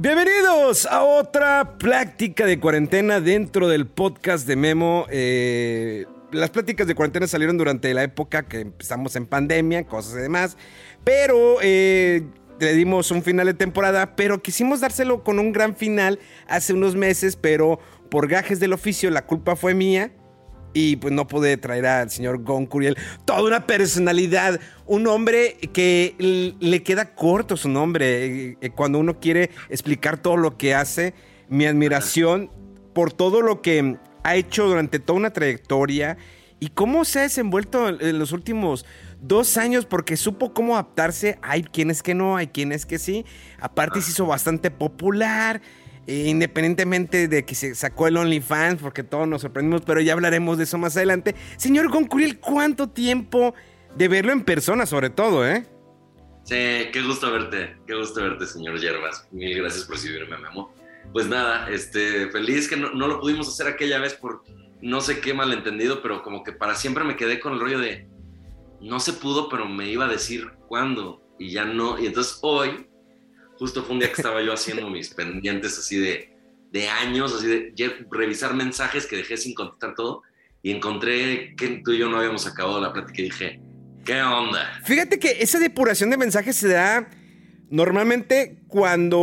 Bienvenidos a otra plática de cuarentena dentro del podcast de Memo. Eh, las pláticas de cuarentena salieron durante la época que empezamos en pandemia, cosas y demás. Pero eh, le dimos un final de temporada, pero quisimos dárselo con un gran final hace unos meses, pero por gajes del oficio la culpa fue mía. Y pues no pude traer al señor Gon Curiel toda una personalidad, un hombre que le queda corto su nombre eh, eh, cuando uno quiere explicar todo lo que hace. Mi admiración por todo lo que ha hecho durante toda una trayectoria y cómo se ha desenvuelto en- en los últimos dos años porque supo cómo adaptarse. Hay quienes que no, hay quienes que sí. Aparte se hizo bastante popular. Independientemente de que se sacó el OnlyFans, porque todos nos sorprendimos, pero ya hablaremos de eso más adelante. Señor Goncuriel, ¿cuánto tiempo de verlo en persona, sobre todo, eh? Sí, qué gusto verte, qué gusto verte, señor Yerbas. Mil gracias por recibirme, Memo. Pues nada, este, feliz que no, no lo pudimos hacer aquella vez por no sé qué malentendido, pero como que para siempre me quedé con el rollo de no se pudo, pero me iba a decir cuándo y ya no. Y entonces hoy, justo fue un día que estaba yo haciendo mis pendientes así de, de años, así de revisar mensajes que dejé sin contestar todo y encontré que tú y yo no habíamos acabado la plática y dije, ¿qué onda? Fíjate que esa depuración de mensajes se da normalmente cuando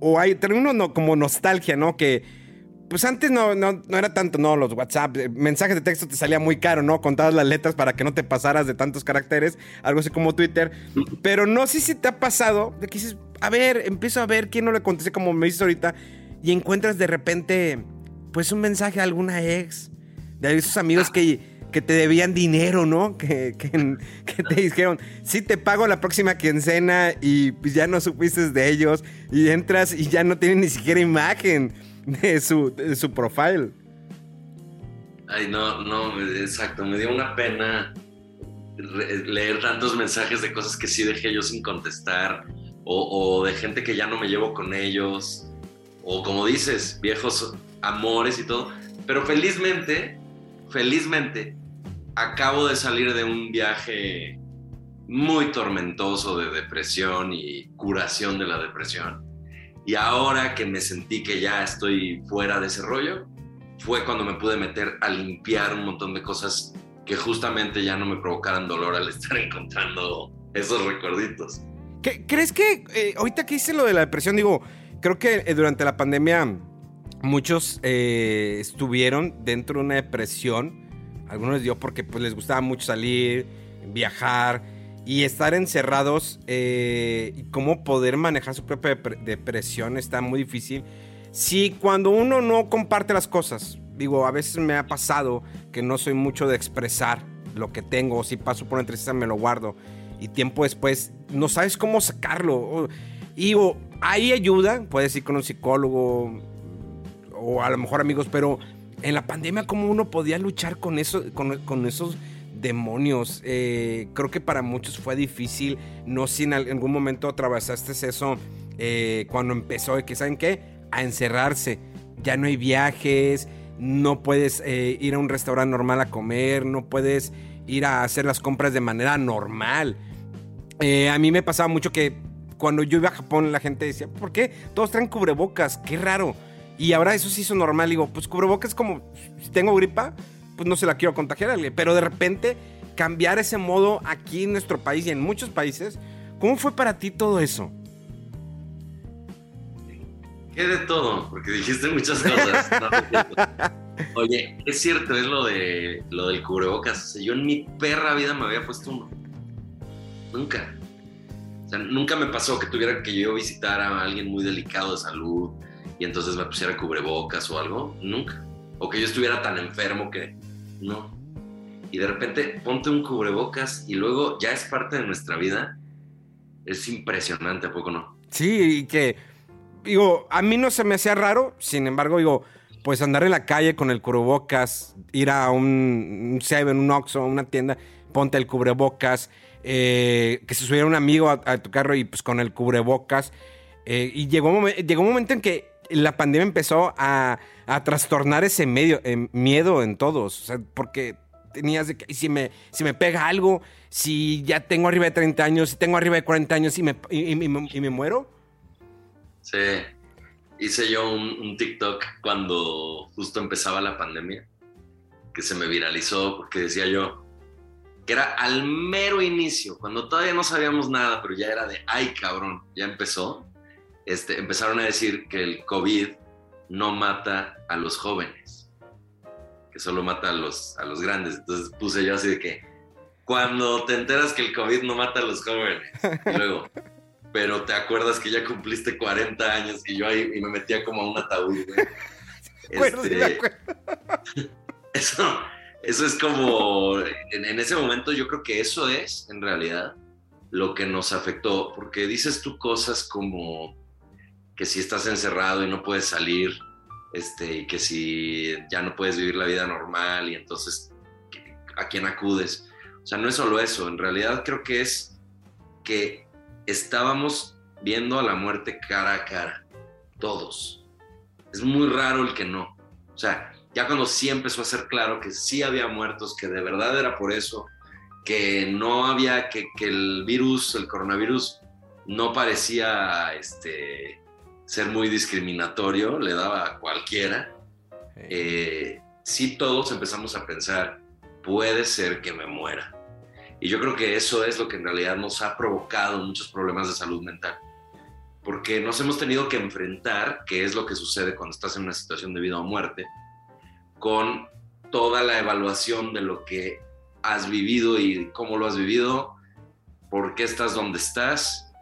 o hay no, como nostalgia, ¿no? Que pues antes no, no, no era tanto, no, los WhatsApp, eh, mensajes de texto te salía muy caro, ¿no? Contabas las letras para que no te pasaras de tantos caracteres, algo así como Twitter. Pero no sé si te ha pasado de que dices, a ver, empiezo a ver quién no le contesté como me dices ahorita y encuentras de repente pues un mensaje a alguna ex, de esos amigos que, que te debían dinero, ¿no? Que, que, que te dijeron, sí te pago la próxima quincena y pues ya no supiste de ellos y entras y ya no tienen ni siquiera imagen de su, su profile. Ay, no, no, exacto, me dio una pena leer tantos mensajes de cosas que sí dejé yo sin contestar, o, o de gente que ya no me llevo con ellos, o como dices, viejos amores y todo. Pero felizmente, felizmente, acabo de salir de un viaje muy tormentoso de depresión y curación de la depresión. Y ahora que me sentí que ya estoy fuera de ese rollo, fue cuando me pude meter a limpiar un montón de cosas que justamente ya no me provocaran dolor al estar encontrando esos recuerditos. ¿Qué- ¿Crees que eh, ahorita que hice lo de la depresión, digo, creo que eh, durante la pandemia muchos eh, estuvieron dentro de una depresión. Algunos les dio porque pues, les gustaba mucho salir, viajar y estar encerrados eh, y cómo poder manejar su propia depre- depresión está muy difícil. Si cuando uno no comparte las cosas, digo, a veces me ha pasado que no soy mucho de expresar lo que tengo, o si paso por una tristeza me lo guardo y tiempo después no sabes cómo sacarlo. Y o, hay ayuda, puedes ir con un psicólogo o a lo mejor amigos, pero en la pandemia cómo uno podía luchar con eso, con, con esos demonios. Eh, creo que para muchos fue difícil. No si en al- algún momento atravesaste eso eh, cuando empezó, que saben qué, a encerrarse. Ya no hay viajes, no puedes eh, ir a un restaurante normal a comer, no puedes ir a hacer las compras de manera normal. A mí me pasaba mucho que cuando yo iba a Japón la gente decía, ¿por qué? Todos traen cubrebocas, qué raro. Y ahora eso se hizo normal. Digo, pues cubrebocas como, si tengo gripa, pues no se la quiero contagiar a alguien. Pero de repente cambiar ese modo aquí en nuestro país y en muchos países, ¿cómo fue para ti todo eso? ¿Qué de todo? Porque dijiste muchas cosas. No. Oye, es cierto, es lo de lo del cubrebocas. O sea, yo en mi perra vida me había puesto uno. Nunca. O sea, nunca me pasó que tuviera que yo visitar a alguien muy delicado de salud y entonces me pusiera cubrebocas o algo. Nunca. O que yo estuviera tan enfermo que no. y de repente ponte un cubrebocas y luego ya es parte de nuestra vida, es impresionante, ¿a poco no? Sí, y que, digo, a mí no se me hacía raro, sin embargo, digo, pues andar en la calle con el cubrebocas, ir a un, un Seven, un Oxxo, una tienda, ponte el cubrebocas, eh, que se subiera un amigo a, tu carro y pues con el cubrebocas. eh, y llegó llegó un momento en que la pandemia empezó a, a trastornar ese medio, eh, miedo en todos. Porque tenías de que "¿Y si me, si me pega algo, si ya tengo arriba de 30 años, si tengo arriba de 40 años y me, y, y- y me muero. Sí. Hice yo un, un TikTok cuando justo empezaba la pandemia, que se me viralizó porque decía yo que era al mero inicio, cuando todavía no sabíamos nada, pero ya era de, ay cabrón, ya empezó. Este, empezaron a decir que el COVID no mata a los jóvenes, que solo mata a los, a los grandes. Entonces puse yo así de que, cuando te enteras que el COVID no mata a los jóvenes, y luego, pero te acuerdas que ya cumpliste 40 años y yo ahí y me metía como a un ataúd, güey. Este, eso, eso es como, en, en ese momento yo creo que eso es en realidad lo que nos afectó, porque dices tú cosas como que si estás encerrado y no puedes salir, este, y que si ya no puedes vivir la vida normal y entonces a quién acudes. O sea, no es solo eso, en realidad creo que es que estábamos viendo a la muerte cara a cara, todos. Es muy raro el que no. O sea, ya cuando sí empezó a ser claro que sí había muertos, que de verdad era por eso, que no había, que, que el virus, el coronavirus, no parecía este, ser muy discriminatorio, le daba a cualquiera. Eh, sí todos empezamos a pensar, puede ser que me muera. Y yo creo que eso es lo que en realidad nos ha provocado muchos problemas de salud mental. Porque nos hemos tenido que enfrentar, que es lo que sucede cuando estás en una situación de vida o muerte, con toda la evaluación de lo que has vivido y cómo lo has vivido, por qué estás donde estás,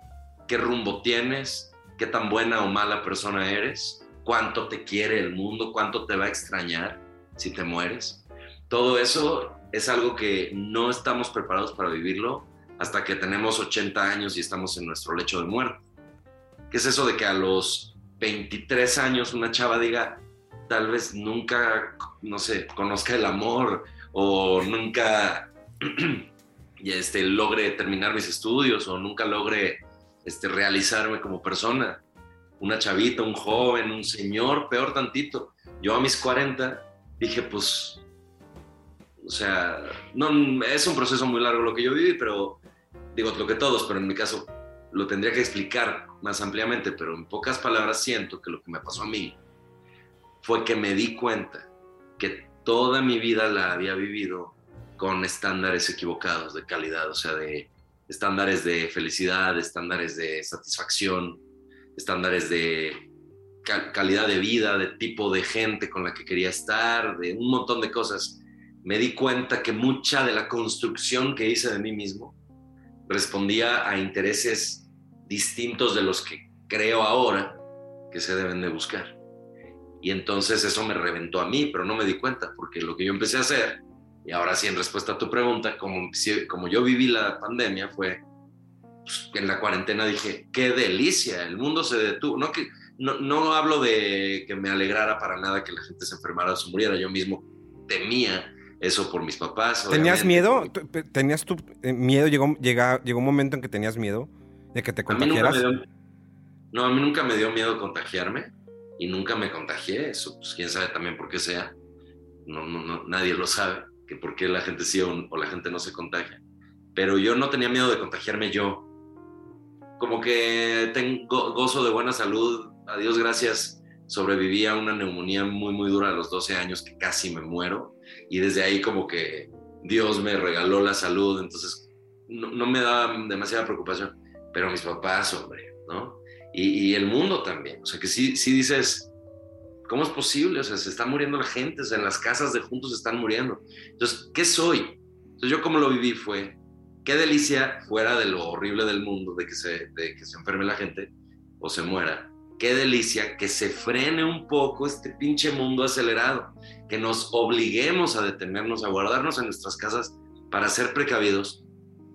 qué rumbo tienes, qué tan buena o mala persona eres, cuánto te quiere el mundo, cuánto te va a extrañar si te mueres. Todo eso es algo que no estamos preparados para vivirlo hasta que tenemos 80 años y estamos en nuestro lecho de muerte. ¿Qué es eso de que a los 23 años una chava diga, tal vez nunca, no sé, conozca el amor o nunca este, logre terminar mis estudios o nunca logre este, realizarme como persona? Una chavita, un joven, un señor, peor tantito. Yo a mis 40 dije, pues, o sea, no, es un proceso muy largo lo que yo viví, pero digo lo que todos, pero en mi caso lo tendría que explicar más ampliamente, pero en pocas palabras siento que lo que me pasó a mí fue que me di cuenta que toda mi vida la había vivido con estándares equivocados de calidad, o sea, de estándares de felicidad, estándares de satisfacción, estándares de cal- calidad de vida, de tipo de gente con la que quería estar, de un montón de cosas. Me di cuenta que mucha de la construcción que hice de mí mismo respondía a intereses distintos de los que creo ahora que se deben de buscar. Y entonces eso me reventó a mí, pero no me di cuenta, porque lo que yo empecé a hacer, y ahora sí en respuesta a tu pregunta, como, como yo viví la pandemia, fue pues, en la cuarentena dije, qué delicia, el mundo se detuvo. No, que, no, no hablo de que me alegrara para nada que la gente se enfermara o se muriera, yo mismo temía eso por mis papás. ¿Tenías miedo? por- ¿Tú- pe- ¿Tenías tu eh, miedo? ¿Llegó, llega- ¿Llegó un momento en que tenías miedo de que te A contagiaras? me dio, no, a mí nunca me dio miedo contagiarme y nunca me contagié. Eso, pues quién sabe también por qué sea. No, no, no, nadie lo sabe, que por qué la gente sí o, o la gente no se contagia. Pero yo no tenía miedo de contagiarme yo. Como que tengo gozo de buena salud, a Dios gracias, sobreviví a una neumonía muy, muy dura a los 12 años que casi me muero. Y desde ahí como que Dios me regaló la salud, entonces no, no me da demasiada preocupación pero mis papás, hombre, ¿no? Y, y el mundo también, o sea, que sí, sí dices, ¿cómo es posible? O sea, se está muriendo la gente, o sea, en las casas de juntos se están muriendo. Entonces, ¿qué soy? Entonces, yo como lo viví fue, qué delicia, fuera de lo horrible del mundo, de que se, de que se enferme la gente o se muera, qué delicia que se frene un poco este pinche mundo acelerado, que nos obliguemos a detenernos, a guardarnos en nuestras casas para ser precavidos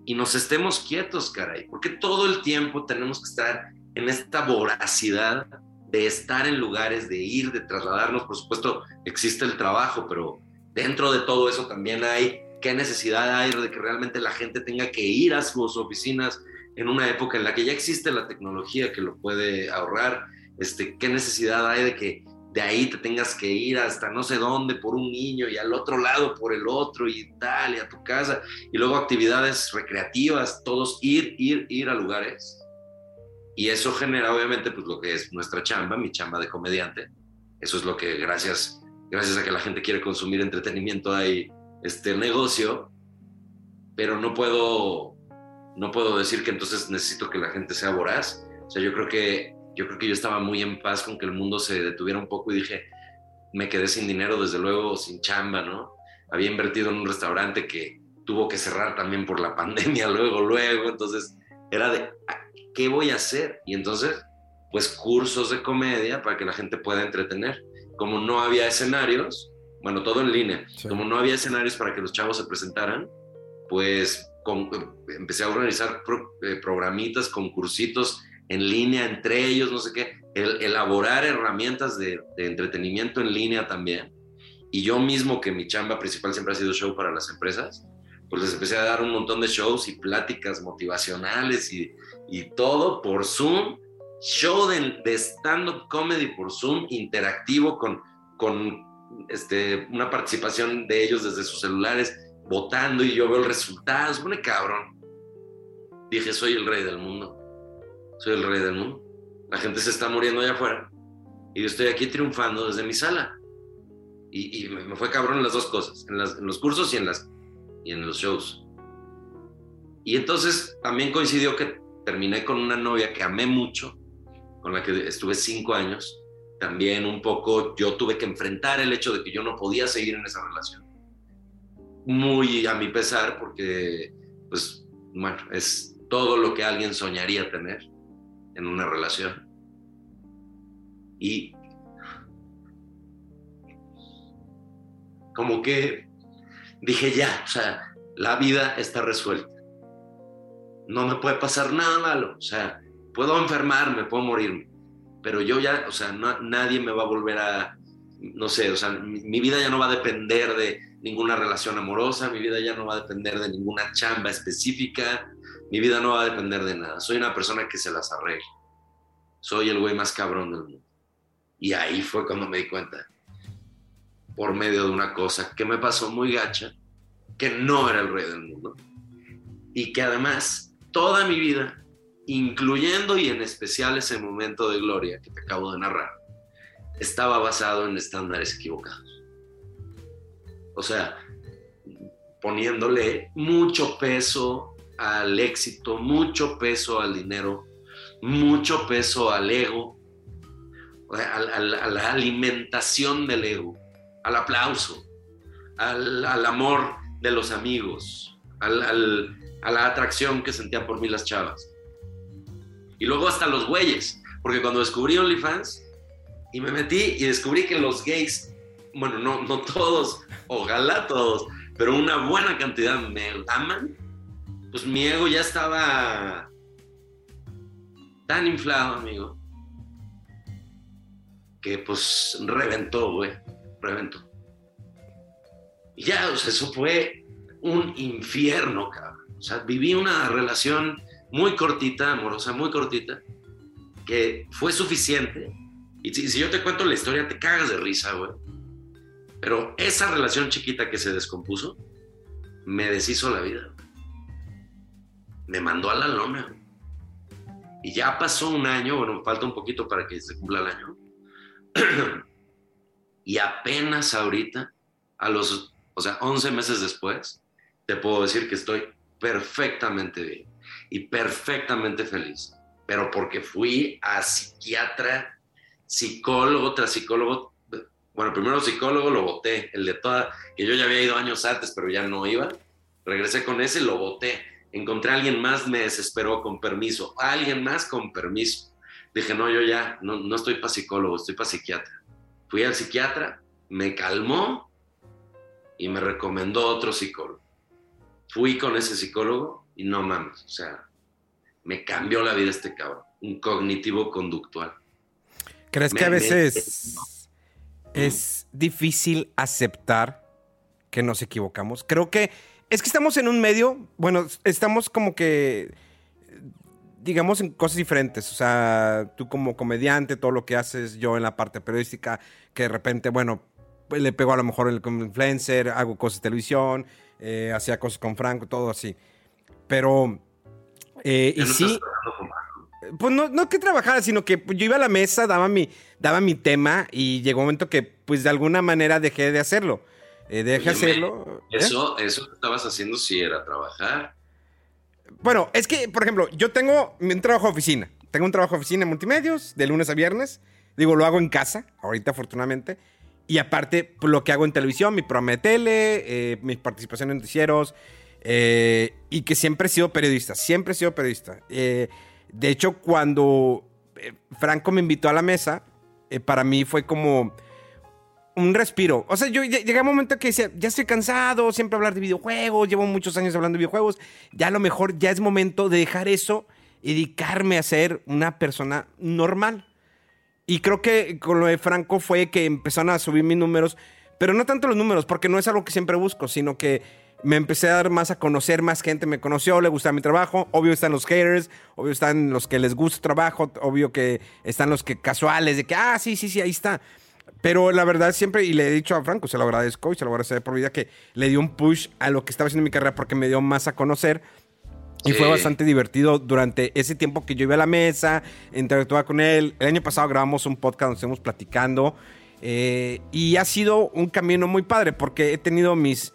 y nos estemos quietos, caray, porque todo el tiempo tenemos que estar en esta voracidad de estar en lugares, de ir, de trasladarnos. Por supuesto, existe el trabajo, pero dentro de todo eso también hay qué necesidad hay de que realmente la gente tenga que ir a sus oficinas en una época en la que ya existe la tecnología que lo puede ahorrar. Este, qué necesidad hay de que de ahí te tengas que ir hasta no sé dónde por un niño y al otro lado por el otro y tal, y a tu casa, y luego actividades recreativas, todos ir, ir, ir a lugares y eso genera obviamente pues lo que es nuestra chamba, mi chamba de comediante. Eso es lo que gracias, gracias a que la gente quiere consumir entretenimiento hay este negocio, pero no puedo, no puedo decir que entonces necesito que la gente sea voraz. O sea, yo creo que yo creo que yo estaba muy en paz con que el mundo se detuviera un poco y dije, me quedé sin dinero, desde luego, sin chamba, ¿no? Había invertido en un restaurante que tuvo que cerrar también por la pandemia, luego, luego, entonces era de, ¿qué voy a hacer? Y entonces, pues cursos de comedia para que la gente pueda entretener. Como no había escenarios, bueno, todo en línea, como no había escenarios para que los chavos se presentaran, pues empecé a organizar eh, programitas, concursitos en línea entre ellos, no sé qué, elaborar herramientas de, de entretenimiento en línea también. Y yo mismo, que mi chamba principal siempre ha sido show para las empresas, pues les empecé a dar un montón de shows y pláticas motivacionales y, y todo por Zoom, show de, de stand-up comedy por Zoom, interactivo con, con este, una participación de ellos desde sus celulares, votando y yo veo el resultado, se pone cabrón. Dije, soy el rey del mundo, soy el rey del mundo. La gente se está muriendo allá afuera y yo estoy aquí triunfando desde mi sala. Y, y me fue cabrón en las dos cosas, en, las, en los cursos y en las y en los shows. Y entonces también coincidió que terminé con una novia que amé mucho, con la que estuve cinco años. También un poco yo tuve que enfrentar el hecho de que yo no podía seguir en esa relación. Muy a mi pesar, porque, pues, bueno, es todo lo que alguien soñaría tener en una relación. Y como que dije ya, o sea, la vida está resuelta. No me puede pasar nada malo, o sea, puedo enfermarme, puedo morirme, pero yo ya, o sea, nadie me va a volver a, no sé, o sea, mi, vida ya no va a depender de ninguna relación amorosa, mi vida ya no va a depender de ninguna chamba específica, mi vida no va a depender de nada. Soy una persona que se las arregla. Soy el güey más cabrón del mundo. Y ahí fue cuando me di cuenta por medio de una cosa que me pasó muy gacha, que no era el rey del mundo. Y que además toda mi vida, incluyendo y en especial ese momento de gloria que te acabo de narrar, estaba basado en estándares equivocados. O sea, poniéndole mucho peso al éxito, mucho peso al dinero, mucho peso al ego, a, la alimentación del ego al aplauso, al, amor de los amigos, a la atracción que sentían por mí las chavas. Y luego hasta los güeyes, porque cuando descubrí OnlyFans y me metí y descubrí que los gays, bueno, no, no todos, ojalá todos, pero una buena cantidad me aman, pues mi ego ya estaba tan inflado, amigo, que pues reventó, güey reventó. Y ya, o sea, eso fue un infierno, cabrón. O sea, viví una relación muy cortita, amorosa, muy cortita, que fue suficiente. Y si, yo te cuento la historia, te cagas de risa, güey. Pero esa relación chiquita que se descompuso, me deshizo la vida. Me mandó a la lona. Y ya pasó un año, bueno, falta un poquito para que se cumpla el año. Y apenas ahorita, a los, o sea, 11 meses después, te puedo decir que estoy perfectamente bien y perfectamente feliz. Pero porque fui a psiquiatra, psicólogo tras psicólogo. Bueno, primero psicólogo lo voté, el de toda, que yo ya había ido años antes, pero ya no iba. Regresé con ese, lo voté. Encontré a alguien más, me desesperó con permiso. alguien más con permiso. dije, no, yo ya, no, no estoy para psicólogo, estoy para psiquiatra. Fui al psiquiatra, me calmó y me recomendó otro psicólogo. Fui con ese psicólogo y no mames, o sea, me cambió la vida este cabrón, un cognitivo conductual. ¿Crees que a veces es difícil aceptar que nos equivocamos? Creo que es que estamos en un medio, bueno, estamos como que digamos, en cosas diferentes. O sea, tú como comediante, todo lo que haces, yo en la parte periodística, que de repente, bueno, pues le pego a lo mejor el influencer, hago cosas de televisión, eh, hacía cosas con Franco, todo así. Pero, eh, y sí... Pues no, no que trabajara, sino que yo iba a la mesa, daba mi, daba mi tema y llegó un momento que, pues de alguna manera dejé de hacerlo. Eh, dejé de hacerlo. ¿eh? Eso, eso que estabas haciendo sí era trabajar. Bueno, es que, por ejemplo, yo tengo un trabajo de oficina. Tengo un trabajo de oficina en multimedios, de lunes a viernes. Digo, lo hago en casa, ahorita afortunadamente. Y aparte, pues, lo que hago en televisión, mi programa de tele, eh, mi participación en noticieros. Eh, y que siempre he sido periodista, siempre he sido periodista. Eh, de hecho, cuando Franco me invitó a la mesa, para mí fue como un respiro. O sea, yo llegué a un momento que decía, ya estoy cansado, siempre hablar de videojuegos, llevo muchos años hablando de videojuegos, ya a lo mejor ya es momento de dejar eso y dedicarme a ser una persona normal. Y creo que con lo de Franco fue que empezaron a subir mis números, pero no tanto los números, porque no es algo que siempre busco, sino que me empecé a dar más a conocer, más gente me conoció, le gustaba mi trabajo, obvio están los haters, obvio están los que les gusta el trabajo, obvio que están los que casuales, de que, ah, sí, sí, sí, ahí está. Pero la verdad siempre, y le he dicho a Franco, se lo agradezco y se lo agradecer por vida, que le dio un push a lo que estaba haciendo en mi carrera porque me dio más a conocer. Y fue bastante divertido durante ese tiempo que yo iba a la mesa, interactuaba con él. El año pasado grabamos un podcast donde estuvimos platicando. Eh, y ha sido un camino muy padre porque he tenido mis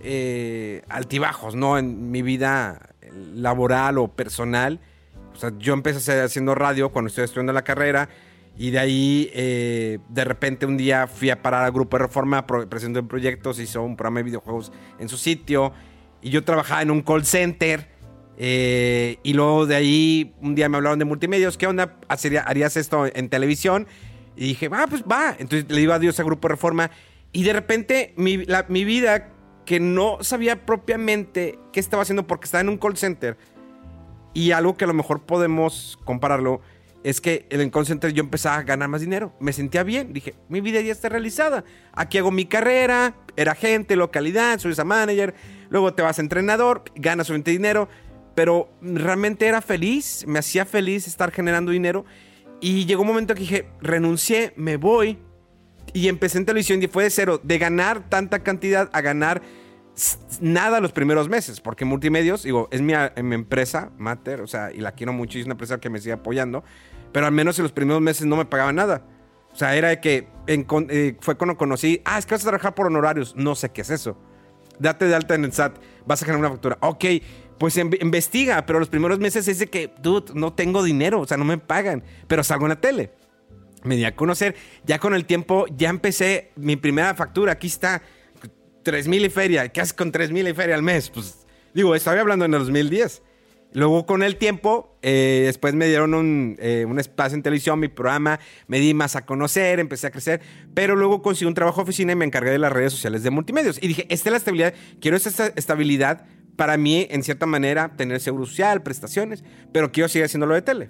eh, altibajos, ¿no? En mi vida laboral o personal. O sea, yo empecé haciendo radio cuando estoy estudiando la carrera y de ahí, eh, de repente, un día fui a parar al Grupo de Reforma, presentó proyectos, hizo un programa de videojuegos en su sitio. Y yo trabajaba en un call center. Eh, y luego de ahí, un día me hablaron de multimedios. ¿Qué onda? ¿Harías esto en televisión? Y dije, va, pues va. Entonces le digo adiós al Grupo Reforma. Y de repente, mi, mi vida, que no sabía propiamente qué estaba haciendo porque estaba en un call center. Y algo que a lo mejor podemos compararlo es que en el call yo empezaba a ganar más dinero. Me sentía bien. Dije, mi vida ya está realizada. Aquí hago mi carrera, era gente, localidad, soy esa manager. Luego te vas a entrenador, ganas suficiente dinero. Pero realmente era feliz, me hacía feliz estar generando dinero. Y llegó un momento que dije, renuncié, me voy. Y empecé en televisión y fue de cero, de ganar tanta cantidad a ganar nada los primeros meses, porque Multimedios, digo, es mi, empresa, Mater, o sea, y la quiero mucho es una empresa que me sigue apoyando, pero al menos en los primeros meses no me pagaba nada. O sea, era de que eh, fue cuando conocí, ah, es que vas a trabajar por honorarios, no sé qué es eso. Date de alta en el SAT, vas a generar una factura. Ok, pues investiga, pero los primeros meses es que, dude, no tengo dinero, o sea, no me pagan, pero salgo en la tele. Me di a conocer, ya con el tiempo ya empecé mi primera factura, aquí está, 3 mil y feria. ¿Qué haces con 3 mil y feria al mes? Pues digo, estaba hablando en el 2010. Luego con el tiempo, eh, después me dieron un, eh, un, espacio en televisión, mi programa, me di más a conocer, empecé a crecer, pero luego conseguí un trabajo de oficina y me encargué de las redes sociales de multimedios. Y dije, esta es la estabilidad, quiero esta estabilidad para mí, en cierta manera, tener seguro social, prestaciones, pero quiero seguir haciendo lo de tele.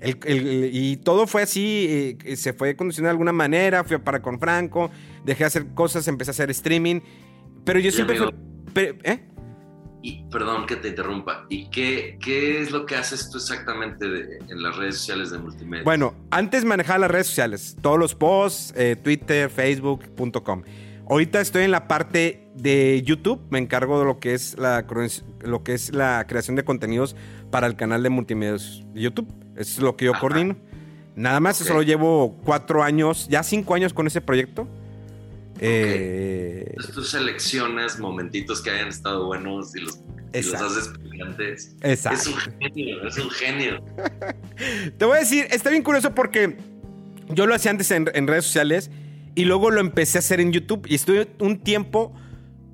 Y todo fue así, eh, se fue conduciendo de alguna manera, fui a para con Franco, dejé de hacer cosas, empecé a hacer streaming, pero yo siempre... ¿eh? Y, perdón que te interrumpa. ¿Y qué, qué es lo que haces tú exactamente en las redes sociales de multimedia? Bueno, antes manejaba las redes sociales, todos los posts, eh, Twitter, Facebook.com. Ahorita estoy en la parte de YouTube, me encargo de lo que es la, lo que es la creación de contenidos para el canal de multimedia de YouTube. Es lo que yo coordino. Nada más, solo llevo cuatro años, ya cinco años con ese proyecto. Eh, tú seleccionas momentitos que hayan estado buenos y los, haces brillantes. Exacto. Es un genio, es un genio. Te voy a decir, está bien curioso porque yo lo hacía antes en, redes sociales y luego lo empecé a hacer en YouTube y estuve un tiempo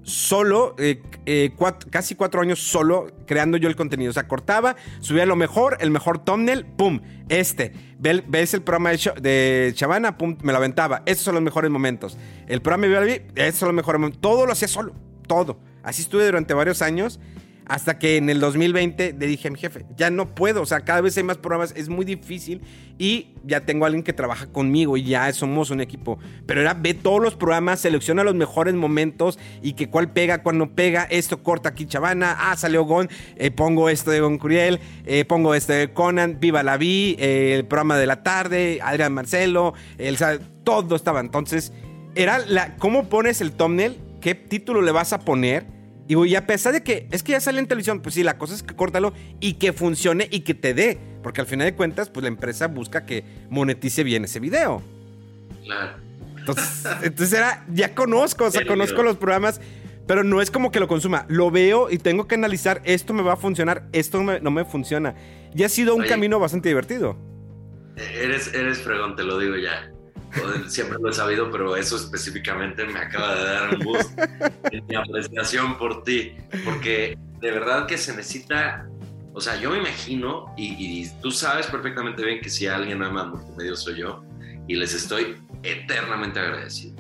solo, eh, eh, casi cuatro años solo creando yo el contenido. O sea, cortaba, subía lo mejor, el mejor thumbnail, pum, este. Ve- ves el programa de, Ch- de Chavana, pum, me lo aventaba. Esos son los mejores momentos. El programa de Viva esos son los mejores momentos. Todo lo hacía solo, todo. Así estuve durante varios años. Hasta que en el 2020 le dije a mi jefe, ya no puedo, o sea, cada vez hay más programas, es muy difícil y ya tengo a alguien que trabaja conmigo y ya somos un equipo. Pero era ve todos los programas, selecciona los mejores momentos y que cuál pega, cuál no pega, esto corta aquí Chavana, ah, salió Gon, eh, pongo esto de Gon Curiel, eh, pongo este de Conan, Viva la Vi, eh, el programa de la tarde, Adrián Marcelo, el, todo estaba. Entonces, era la, cómo pones el thumbnail, qué título le vas a poner. Y, a pesar de que es que ya sale en televisión, pues sí, la cosa es que córtalo y que funcione y que te dé. Porque al final de cuentas, pues la empresa busca que monetice bien ese video. Claro. Entonces, entonces era, ya conozco, o sea, conozco los programas, pero no es como que lo consuma. Lo veo y tengo que analizar, esto me va a funcionar, esto no me, no me funciona. Y ha sido un Oye. camino bastante divertido. Eres, eres fregón, te lo digo ya. Siempre lo he sabido, pero eso específicamente me acaba de dar un boost en mi apreciación por ti. Porque de verdad que se necesita. O sea, yo me imagino, y, y tú sabes perfectamente bien que si alguien ama multimedia soy yo, y les estoy eternamente agradecido.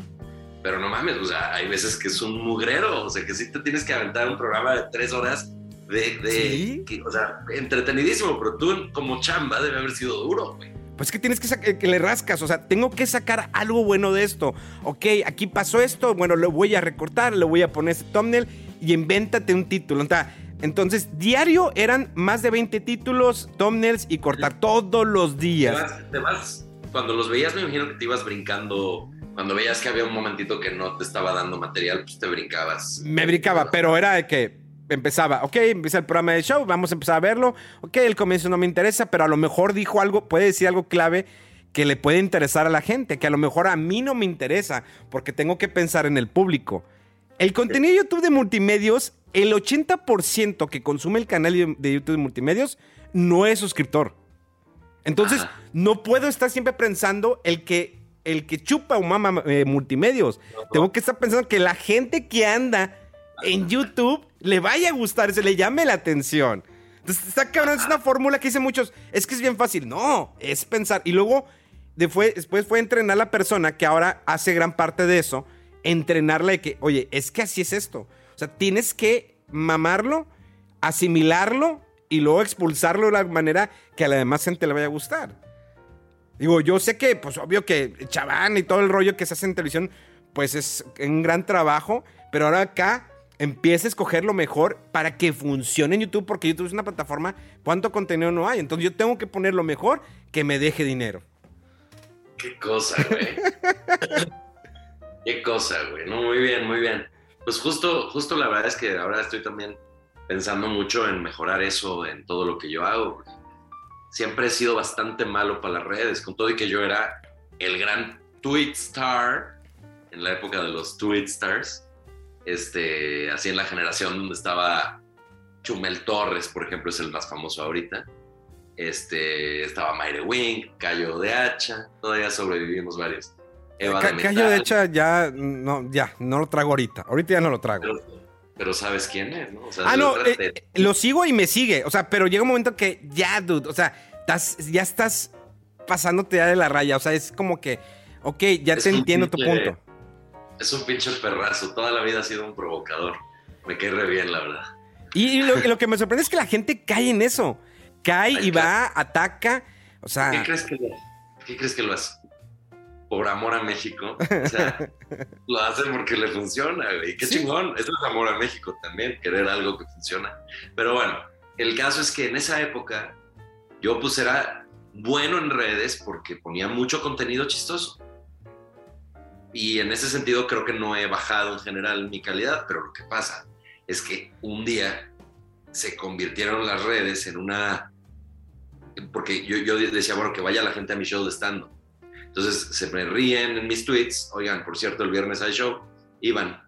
Pero no mames, o sea, hay veces que es un mugrero, o sea, que sí te tienes que aventar un programa de tres horas de, de Sí. que- o sea, entretenidísimo, pero tú como chamba debe haber sido duro, güey. Pues que tienes que sacar, que le rascas, o sea, tengo que sacar algo bueno de esto. Ok, aquí pasó esto, bueno, lo voy a recortar, le voy a poner ese thumbnail y invéntate un título. O sea, Entonces, diario eran más de 20 títulos, thumbnails y cortar todos los Te días. vas, te vas- cuando los veías me imagino que te ibas brincando, cuando veías que había un momentito que no te estaba dando material, pues te brincabas. Me brincaba, pero era de que empezaba, ok, empieza el programa de show, vamos a empezar a verlo, ok, el comienzo no me interesa, pero a lo mejor dijo algo, puede decir algo clave que le puede interesar a la gente, que a lo mejor a mí no me interesa, porque tengo que pensar en el público. El contenido de YouTube de multimedios, el 80% que consume el canal de YouTube de multimedios no es suscriptor. Entonces, Ajá. no puedo estar siempre pensando el que, el que chupa o mama eh, multimedios. Tengo que estar pensando que la gente que anda en YouTube le vaya a gustar, se le llame la atención. Entonces, está cabrón, es una fórmula que dicen muchos, es que es bien fácil. No, es pensar. Y luego, después fue entrenar a la persona que ahora hace gran parte de eso, entrenarla de que, oye, es que así es esto. O sea, tienes que mamarlo, asimilarlo y luego expulsarlo de la manera que a la demás gente le vaya a gustar. Digo, yo sé que, pues obvio que Chaván y todo el rollo que se hace en televisión, pues es un gran trabajo, pero ahora acá empieza a escoger lo mejor para que funcione en YouTube, porque YouTube es una plataforma, ¿cuánto contenido no hay? Entonces yo tengo que poner lo mejor que me deje dinero. Qué cosa, güey. Qué cosa, güey. No, muy bien, muy bien. Pues justo, justo la verdad es que ahora estoy también pensando mucho en mejorar eso en todo lo que yo hago. porque Siempre he sido bastante malo para las redes, con todo y que yo era el gran tweet star en la época de los tweet stars. Este, así en la generación donde estaba Chumel Torres, por ejemplo, es el más famoso ahorita. Este, estaba Mayre Wing, Cayo de Hacha, todavía sobrevivimos varios. Eva de Callo de hecha ya no, ya, no lo trago ahorita. Ahorita ya no lo trago. Pero, pero sabes quién es, ¿no? O sea, Ah, no, eh, lo sigo y me sigue. O sea, pero llega un momento que ya, dude, o sea, estás- ya estás pasándote ya de la raya. O sea, es como que, ok, ya Es te entiendo tu punto. Es un pinche perrazo. Toda la vida ha sido un provocador. Me cae re bien, la verdad. Y, lo, que me sorprende es que la gente cae en eso. Cae Ay, y va, ataca. O ¿Qué sea, crees que lo, ¿Qué crees que lo hace? Por amor a México. O sea, lo hace porque le funciona, güey. Qué Sí. chingón. Eso es amor a México también, querer algo que funciona. Pero bueno, el caso es que en esa época yo pues era bueno en redes porque ponía mucho contenido chistoso. Y en ese sentido creo que no he bajado en general mi calidad, pero lo que pasa es que un día se convirtieron las redes en una... Porque yo, yo decía, bueno, que vaya la gente a mi show de Entonces se me ríen en mis tweets, oigan, por cierto, el viernes hay show, iban.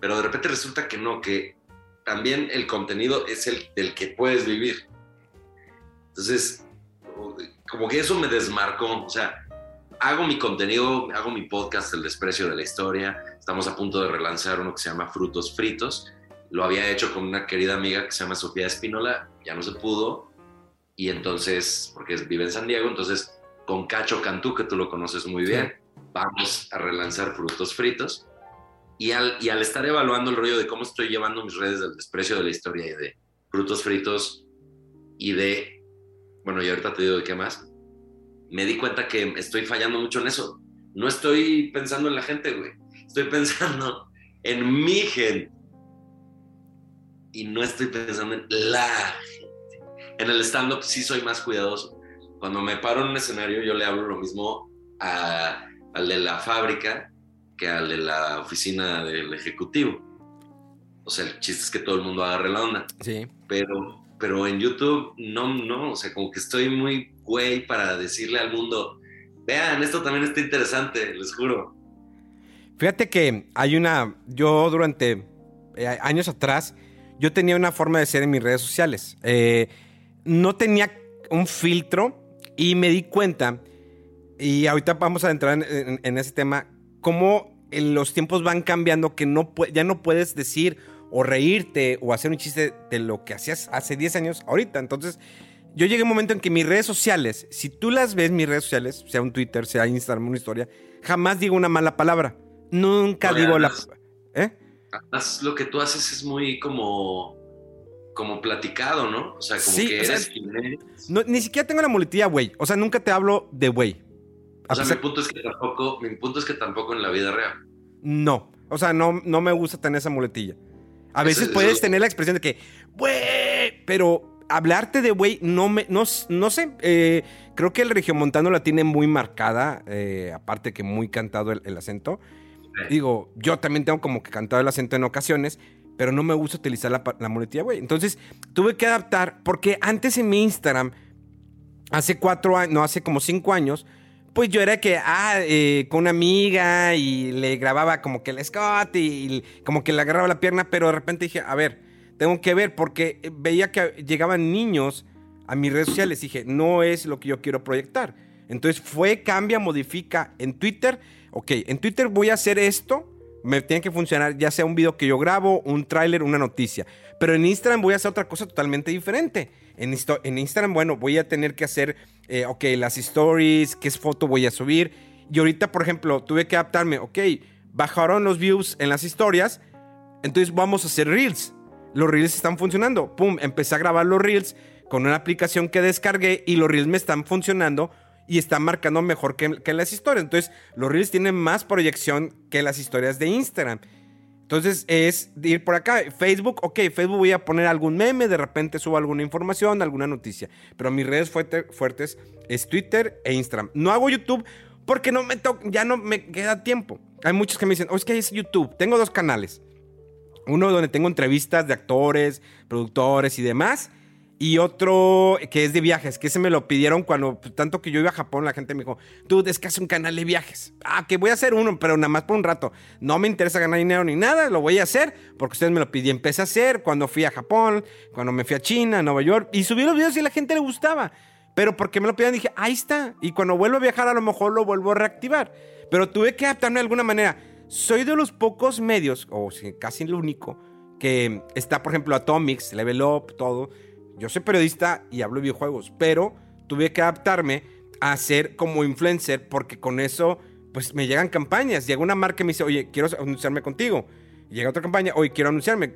Pero de repente resulta que no, que también el contenido es el del que puedes vivir. Entonces, como que eso me desmarcó, o sea, hago mi contenido, hago mi podcast, El desprecio de la historia. Estamos a punto de relanzar uno que se llama Frutos Fritos. Lo había hecho con una querida amiga que se llama Sofía Espínola, ya no se pudo. Y entonces, porque vive en San Diego, entonces con Cacho Cantú, que tú lo conoces muy bien, vamos a relanzar Frutos Fritos. Y al, y al estar evaluando el rollo de cómo estoy llevando mis redes del desprecio de la historia y de Frutos Fritos y de, bueno, y ahorita te digo de qué más, me di cuenta que estoy fallando mucho en eso. No estoy pensando en la gente, güey. Estoy pensando en mi gente. Y no estoy pensando en la gente. En el stand-up sí soy más cuidadoso. Cuando me paro en un escenario, yo le hablo lo mismo a, al de la fábrica que al de la oficina del ejecutivo. O sea, el chiste es que todo el mundo agarre la onda. Sí. Pero, pero en YouTube, no, no. O sea, como que estoy muy güey para decirle al mundo, vean, esto también está interesante, les juro. Fíjate que hay una, yo durante eh, años atrás, yo tenía una forma de ser en mis redes sociales. Eh, no tenía un filtro y me di cuenta, y ahorita vamos a entrar en, ese tema, cómo los tiempos van cambiando, que no, ya no puedes decir o reírte o hacer un chiste de lo que hacías hace 10 años ahorita. Entonces, yo llegué a un momento en que mis redes sociales, si tú las ves, mis redes sociales, sea un Twitter, sea Instagram, una historia, jamás digo una mala palabra. Nunca digo la... ¿Eh? Lo que tú haces es muy como como platicado, ¿no? O sea, como que eres, ni siquiera tengo la muletilla güey. O sea, nunca te hablo de güey. O sea, mi punto es que tampoco, mi punto es que tampoco en la vida real. No. O sea, no, no me gusta tener esa muletilla. A veces puedes tener la expresión de que, güey, pero hablarte de güey no me, no, no sé. Eh, creo que el regiomontano la tiene muy marcada, eh, aparte que muy cantado el, acento. Digo, yo también tengo como que cantado el acento en ocasiones, pero no me gusta utilizar la, la muletilla, güey. Entonces tuve que adaptar, porque antes en mi Instagram, hace cuatro años, no, hace como cinco años, pues yo era que, ah, eh, con una amiga y le grababa como que el Scott y, como que le agarraba la pierna, pero de repente dije, a ver, tengo que ver, porque veía que llegaban niños a mis redes sociales. Dije, no es lo que yo quiero proyectar. Entonces fue, cambia, modifica en Twitter. Ok, en Twitter voy a hacer esto me tiene que funcionar ya sea un video que yo grabo, un tráiler, una noticia. Pero en Instagram voy a hacer otra cosa totalmente diferente. En, en Instagram, bueno, voy a tener que hacer, eh, ok, las stories, qué foto voy a subir. Y ahorita, por ejemplo, tuve que adaptarme, ok, bajaron los views en las historias, entonces vamos a hacer reels. Los reels están funcionando. Pum, empecé a grabar los reels con una aplicación que descargué y los reels me están funcionando y está marcando mejor que, las historias. Entonces, los Reels tienen más proyección que las historias de Instagram. Entonces, es ir por acá. Facebook, ok, Facebook voy a poner algún meme, de repente subo alguna información, alguna noticia. Pero mis redes fuertes es Twitter e Instagram. No hago YouTube porque no me ya no me queda tiempo. Hay muchos que me dicen, oh, es que es YouTube. Tengo dos canales. Uno donde tengo entrevistas de actores, productores y demás y otro que es de viajes, que se me lo pidieron cuando, pues, tanto que yo iba a Japón, la gente me dijo, tú es que haces un canal de viajes. Ah, que voy a hacer uno, pero nada más por un rato. No me interesa ganar dinero ni nada, lo voy a hacer porque ustedes me lo pidieron. Empecé a hacer cuando fui a Japón, cuando me fui a China, a Nueva York, y subí los videos y a la gente le gustaba. Pero porque me lo pidieron dije, ahí está. Y cuando vuelvo a viajar a lo mejor lo vuelvo a reactivar. Pero tuve que adaptarme de alguna manera. Soy de los pocos medios, o casi el único, que está, por ejemplo, Atomics, Level Up, todo yo soy periodista y hablo de videojuegos, pero tuve que adaptarme a ser como influencer porque con eso pues me llegan campañas. Llega una marca y me dice, oye, quiero anunciarme contigo. llega otra campaña, oye, quiero anunciarme.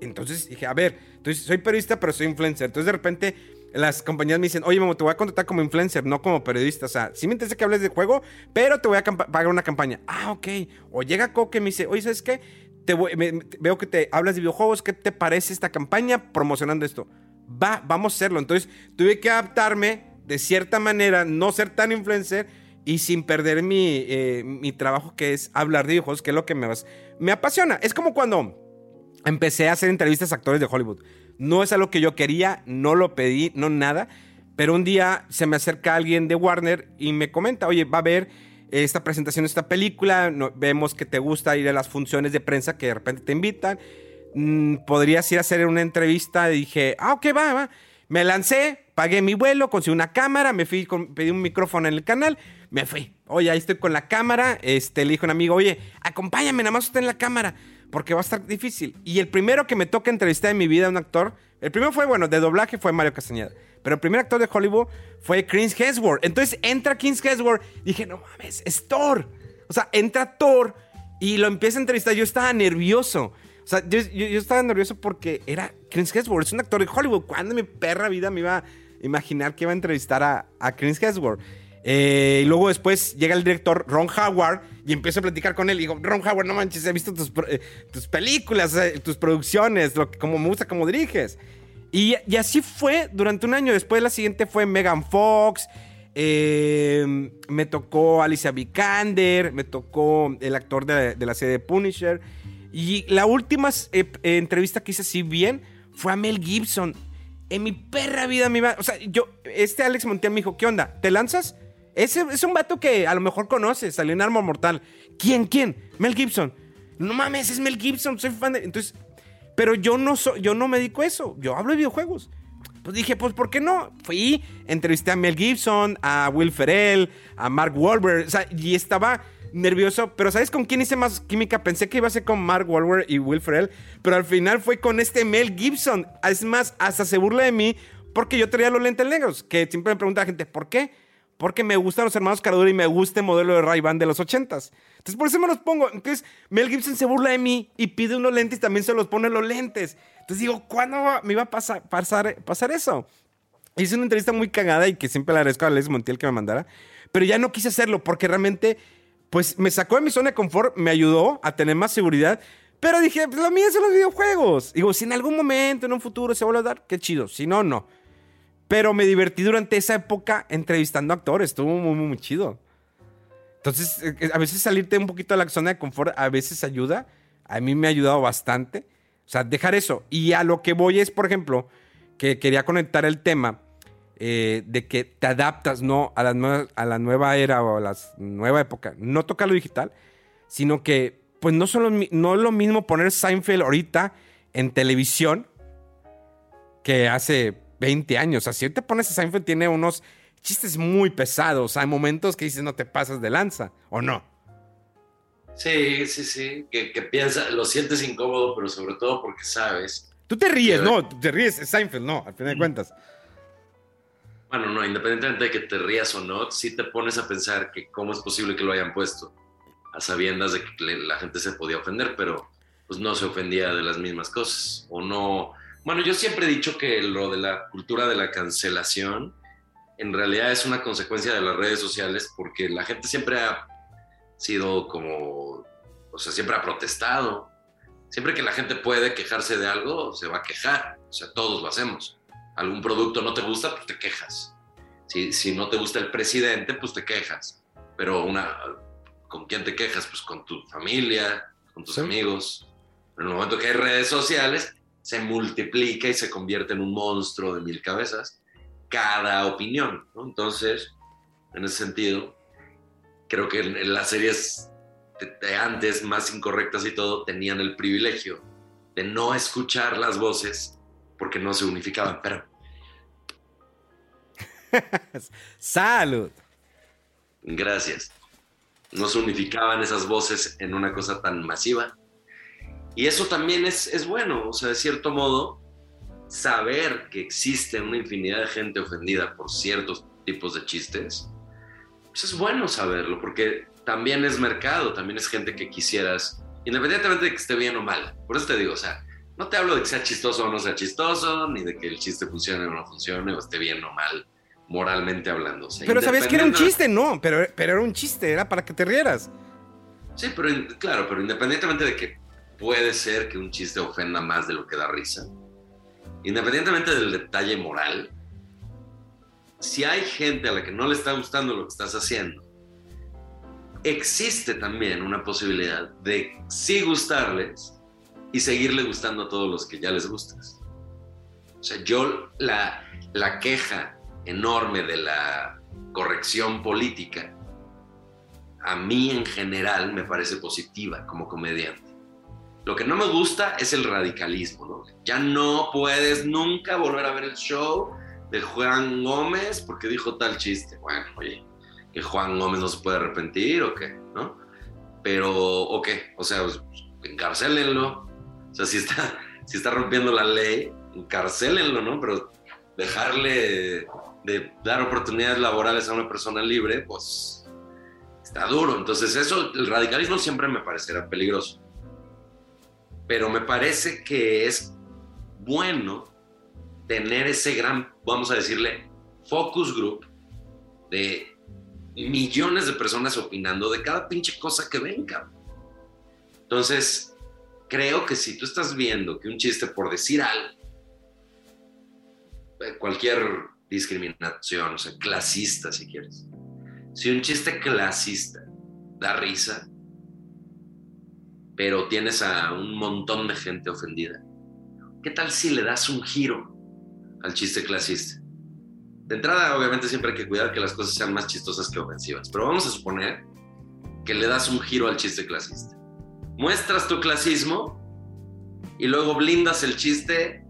Entonces dije, a ver, entonces soy periodista, pero soy influencer. Entonces de repente las compañías me dicen, oye, mamá, te voy a contratar como influencer, no como periodista. O sea, sí me interesa que hables de juego, pero te voy a pagar una campaña. Ah, ok. O llega Coque y me dice, oye, ¿sabes qué? Te veo que te hablas de videojuegos, ¿qué te parece esta campaña promocionando esto? va, vamos a hacerlo. Entonces tuve que adaptarme de cierta manera, no ser tan influencer y sin perder mi, eh, mi trabajo que es hablar de videojuegos, que es lo que me, me apasiona. Es como cuando empecé a hacer entrevistas a actores de Hollywood. No es algo que yo quería, no lo pedí, no nada. Pero un día se me acerca alguien de Warner y me comenta, oye, va a haber esta presentación de esta película, vemos que te gusta ir a las funciones de prensa que de repente te invitan Mm, podrías ir a hacer una entrevista. Dije, ah, ok, va, va. Me lancé, pagué mi vuelo, conseguí una cámara, me fui, con- pedí un micrófono en el canal, me fui. Oye, ahí estoy con la cámara. Este, le dijo a un amigo, oye, acompáñame, nada más usted en la cámara, porque va a estar difícil. Y el primero que me toca entrevistar en mi vida, un actor, el primero fue, bueno, de doblaje fue Mario Castañeda. Pero el primer actor de Hollywood fue Chris Hemsworth. Entonces entra Chris Hemsworth. Dije, no mames, es Thor. O sea, entra Thor y lo empieza a entrevistar. Yo estaba nervioso. O sea, yo, estaba nervioso porque era Chris Hemsworth, es un actor de Hollywood. ¿Cuándo en mi perra vida me iba a imaginar que iba a entrevistar a, a Chris Hemsworth? Eh, y luego después llega el director Ron Howard y empiezo a platicar con él. Y digo, Ron Howard, no manches, he visto tus, eh, tus películas, eh, tus producciones, lo que, como me gusta, cómo diriges. Y, así fue durante un año. Después la siguiente fue Megan Fox. eh, me tocó Alicia Vikander. Me tocó el actor de, la serie de Punisher. Y la última eh, entrevista que hice así bien fue a Mel Gibson. En mi perra vida me iba. O sea, yo, este Alex Montiel me dijo: ¿Qué onda? ¿Te lanzas? Es un vato que a lo mejor conoces, salió en Arma Mortal. ¿Quién? ¿Quién? Mel Gibson. No mames, es Mel Gibson, soy fan de. Entonces, pero yo no, so- yo no me dedico a eso. Yo hablo de videojuegos. Pues dije, pues, ¿por qué no? Fui, entrevisté a Mel Gibson, a Will Ferrell, a Mark Wahlberg. O sea, y estaba nervioso. Pero ¿sabes con quién hice más química? Pensé que iba a ser con Mark Wahlberg y Will Ferrell. Pero al final fue con este Mel Gibson. Es más, hasta se burla de mí porque yo traía los lentes negros. Que siempre me pregunta la gente, ¿por qué? Porque me gustan los hermanos Caradura y me gusta el modelo de Ray-Ban de los 80s. Entonces, por eso me los pongo. Entonces, Mel Gibson se burla de mí y pide unos lentes y también se los pone los lentes. Entonces digo, ¿cuándo me iba a pasar, pasar, pasar eso? Hice una entrevista muy cagada y que siempre le agradezco a Alex Montiel que me mandara. Pero ya no quise hacerlo porque realmente, pues me sacó de mi zona de confort, me ayudó a tener más seguridad. Pero dije, pues lo mío son los videojuegos. Digo, si en algún momento, en un futuro se vuelve a dar, qué chido. Si no, no. Pero me divertí durante esa época entrevistando actores. Estuvo muy, muy, muy chido. Entonces, eh, a veces salirte un poquito de la zona de confort a veces ayuda. A mí me ha ayudado bastante. O sea, dejar eso. Y a lo que voy es, por ejemplo, que quería conectar el tema eh, de que te adaptas, ¿no? A la, nueva, a la nueva era o a la nueva época. No toca lo digital, sino que, pues no, mi- no es lo mismo poner Seinfeld ahorita en televisión que hace 20 años. O sea, si ahorita pones a Seinfeld, tiene unos chistes muy pesados. Hay momentos que dices, no te pasas de lanza, ¿o no? Sí, sí, sí. Que, que piensa, lo sientes incómodo, pero sobre todo porque sabes. Tú te ríes, Sí, no, tú te ríes, es Seinfeld, no, al final de cuentas. Bueno, no, independientemente de que te rías o no, sí te pones a pensar que cómo es posible que lo hayan puesto, a sabiendas de que la gente se podía ofender, pero pues no se ofendía de las mismas cosas. O no. Bueno, yo siempre he dicho que lo de la cultura de la cancelación en realidad es una consecuencia de las redes sociales porque la gente siempre ha sido como, o sea, siempre ha protestado. Siempre que la gente puede quejarse de algo, se va a quejar. O sea, todos lo hacemos. Algún producto no te gusta, pues te quejas. Si, si no te gusta el presidente, pues te quejas. Pero una, ¿con quién te quejas? Pues con tu familia, con tus Sí. amigos. En el momento que hay redes sociales, se multiplica y se convierte en un monstruo de mil cabezas cada opinión. ¿no? Entonces, en ese sentido, creo que en, en las series de, de antes, más incorrectas y todo, tenían el privilegio de no escuchar las voces porque no se unificaban. Pero Salud. gracias. No se unificaban esas voces en una cosa tan masiva. Y eso también es, es bueno, o sea, de cierto modo, saber que existe una infinidad de gente ofendida por ciertos tipos de chistes, pues es bueno saberlo, porque también es mercado, también es gente que quisieras, independientemente de que esté bien o mal. Por eso te digo, o sea, no te hablo de que sea chistoso o no sea chistoso, ni de que el chiste funcione o no funcione, o esté bien o mal, moralmente hablando. O sea, Pero sabías que era un chiste, no, pero, pero era un chiste, era para que te rieras. Sí, pero claro, pero independientemente de que puede ser que un chiste ofenda más de lo que da risa, independientemente del detalle moral, si hay gente a la que no le está gustando lo que estás haciendo, existe también una posibilidad de sí gustarles y seguirle gustando a todos los que ya les gustas. O sea, yo la, la queja enorme de la corrección política, a mí en general me parece positiva como comediante. Lo que no me gusta es el radicalismo, ¿no? Ya no puedes nunca volver a ver el show de Juan Gómez porque dijo tal chiste. Bueno, oye, que Juan Gómez no se puede arrepentir o qué, ¿no? Pero, ¿o qué? O sea, pues. O sea, si está, si está rompiendo la ley, encarcélenlo, ¿no? Pero dejarle de dar oportunidades laborales a una persona libre, pues está duro. Entonces, eso, el radicalismo siempre me parecerá peligroso pero me parece que es bueno tener ese gran, vamos a decirle, focus group de millones de personas opinando de cada pinche cosa que venga. Entonces, creo que si tú estás viendo que un chiste por decir algo, eh, cualquier discriminación, o sea, clasista si quieres, si un chiste clasista da risa, pero tienes a un montón de gente ofendida. ¿Qué tal si le das un giro al chiste clasista? De entrada, obviamente, siempre hay que cuidar que las cosas sean más chistosas que ofensivas, pero vamos a suponer que le das un giro al chiste clasista. Muestras tu clasismo y luego blindas el chiste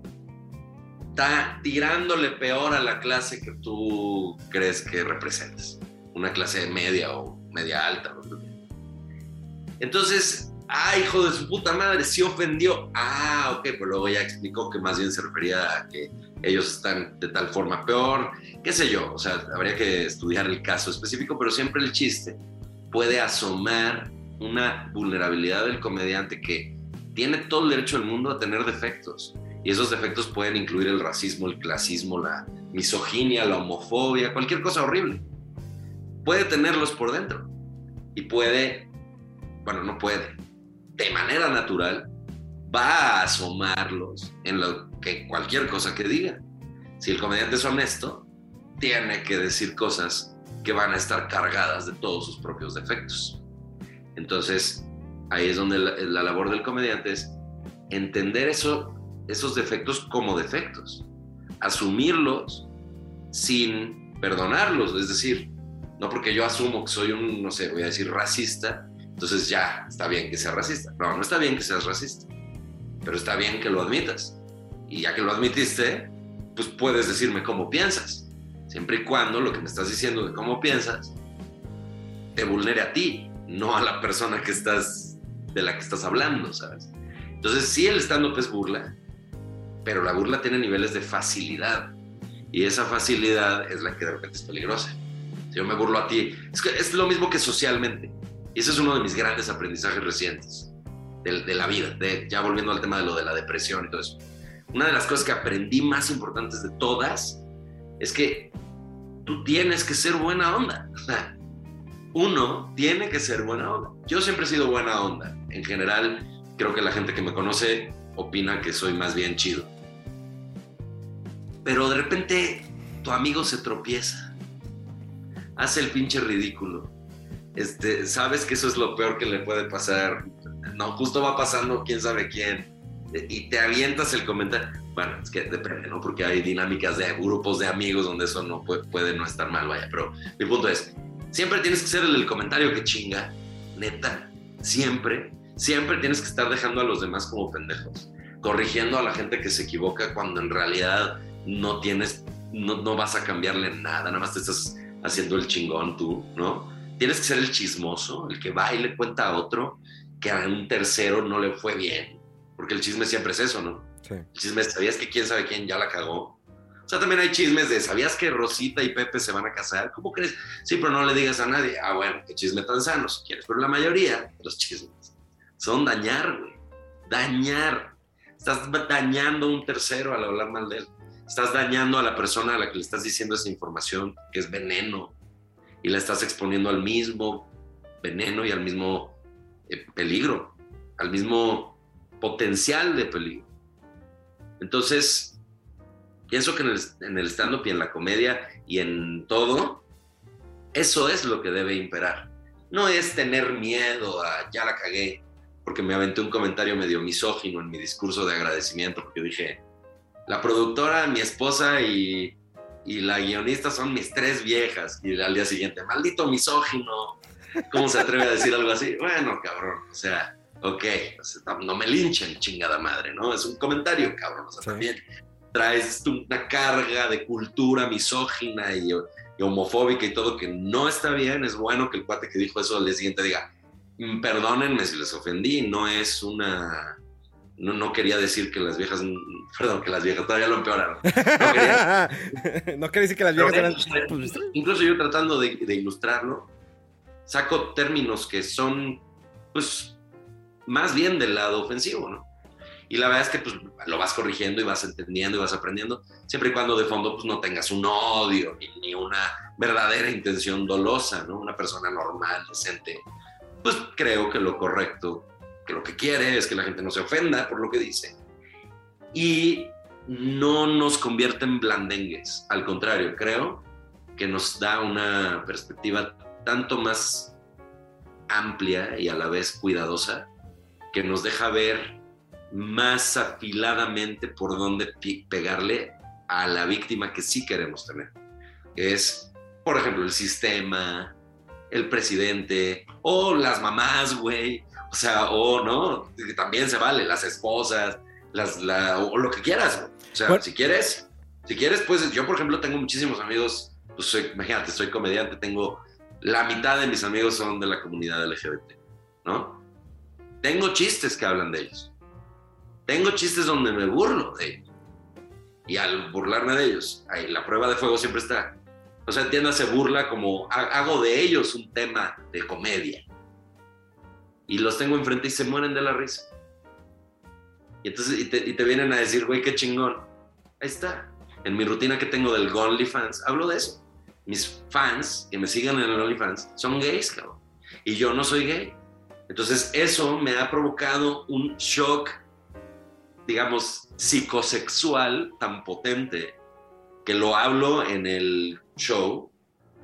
está tirándole peor a la clase que tú crees que representas, una clase media o media alta. Entonces, ah, hijo de su puta madre, sí ofendió. Ah, ok, pero luego ya explicó que más bien se refería a que ellos están de tal forma peor, qué sé yo, o sea, habría que estudiar el caso específico, pero siempre el chiste puede asomar una vulnerabilidad del comediante que tiene todo el derecho del mundo a tener defectos. Y esos defectos pueden incluir el racismo, el clasismo, la misoginia, la homofobia, cualquier cosa horrible. Puede tenerlos por dentro. Y puede, bueno, no puede, de manera natural va a asomarlos en lo que cualquier cosa que diga. Si el comediante es honesto, tiene que decir cosas que van a estar cargadas de todos sus propios defectos. Entonces, ahí es donde la, labor del comediante es entender eso, esos defectos como defectos, asumirlos sin perdonarlos, es decir, no porque yo asumo que soy un, no sé, voy a decir racista, entonces ya está bien que seas racista. No, no está bien que seas racista, pero está bien que lo admitas. Y ya que lo admitiste, pues puedes decirme cómo piensas. Siempre y cuando lo que me estás diciendo de cómo piensas te vulnere a ti, no a la persona que estás, de la que estás hablando, ¿sabes? Entonces sí el stand-up es burla, pero la burla tiene niveles de facilidad. Y esa facilidad es la que de repente es peligrosa. Si yo me burlo a ti, es, lo mismo que socialmente. Y ese es uno de mis grandes aprendizajes recientes de, la vida, ya volviendo al tema de lo de la depresión y todo eso. Una de las cosas que aprendí más importantes de todas es que tú tienes que ser buena onda. Uno tiene que ser buena onda. Yo siempre he sido buena onda. En general, creo que la gente que me conoce opina que soy más bien chido. Pero de repente tu amigo se tropieza, hace el pinche ridículo este, sabes que eso es lo peor que le puede pasar. No, justo va pasando quién sabe quién. Y te avientas el comentario. Bueno, es que depende, ¿no? Porque hay dinámicas de grupos de amigos donde eso no puede, no estar mal, vaya. Pero mi punto es, siempre tienes que ser el, comentario que chinga, neta. Siempre, siempre tienes que estar dejando a los demás como pendejos. Corrigiendo a la gente que se equivoca cuando en realidad no tienes, no, no vas a cambiarle nada, nada más te estás haciendo el chingón tú, ¿no? Tienes que ser el chismoso, el que va y le cuenta a otro que a un tercero no le fue bien, porque el chisme siempre es eso, ¿no? El chisme es, ¿sabías que quién sabe quién ya la cagó? O sea, también hay chismes de, ¿sabías que Rosita y Pepe se van a casar? ¿Cómo crees? Sí, pero no le digas a nadie. Ah, bueno, qué chisme tan sano si quieres. Pero la mayoría de los chismes son dañar, güey. Dañar. Estás dañando a un tercero al hablar mal de él. Estás dañando a la persona a la que le estás diciendo esa información que es veneno y la estás exponiendo al mismo veneno y al mismo eh, peligro, al mismo potencial de peligro. Entonces, pienso que en el, en el stand-up y en la comedia y en todo, eso es lo que debe imperar. No es tener miedo a ya la cagué, porque me aventé un comentario medio misógino en mi discurso de agradecimiento, porque dije, la productora, mi esposa y y la guionista son mis tres viejas. Y al día siguiente, maldito misógino. ¿Cómo se atreve a decir algo así? Bueno, cabrón, o sea, ok, ok, o sea, no me linchen, chingada madre, ¿no? Es un comentario, cabrón. O sea, Sí. también traes una carga de cultura misógina y, y homofóbica y todo que no está bien. Es bueno que el cuate que dijo eso al día siguiente diga, "Mm, perdónenme si les ofendí, no es una... No, no quería decir que las viejas, perdón, que las viejas todavía lo empeoraron. No quería, no quiere decir que las viejas eran. pues, incluso yo tratando de, de ilustrarlo, saco términos que son, pues, más bien del lado ofensivo, ¿no? Y la verdad es que pues, lo vas corrigiendo y vas entendiendo y vas aprendiendo, siempre y cuando de fondo pues, no tengas un odio ni, ni una verdadera intención dolosa, ¿no? Una persona normal, decente. Pues creo que lo correcto, que lo que quiere es que la gente no se ofenda por lo que dice. Y no nos convierte en blandengues. Al contrario, creo que nos da una perspectiva tanto más amplia y a la vez cuidadosa, que nos deja ver más afiladamente por dónde pegarle a la víctima que sí queremos tener. Es, por ejemplo, el sistema, el presidente, o las mamás, güey. O sea, o no, también se vale, las esposas, las, la- o lo que quieras, güey. O sea, Bueno. si quieres, si quieres, pues yo, por ejemplo, tengo muchísimos amigos, pues soy, imagínate, soy comediante, tengo la mitad de mis amigos son de la comunidad LGBT, ¿no? Tengo chistes que hablan de ellos. Tengo chistes donde me burlo de ellos. Y al burlarme de ellos, ahí la prueba de fuego siempre está. O sea, entiéndase burla como ha- hago de ellos un tema de comedia. Y los tengo enfrente y se mueren de la risa. Y entonces, y te, y te vienen a decir, güey, qué chingón. Ahí está. En mi rutina que tengo del OnlyFans, hablo de eso. Mis fans que me sigan en el OnlyFans son gays, cabrón. Y yo no soy gay. Entonces, eso me ha provocado un shock, digamos, psicosexual tan potente que lo hablo en el show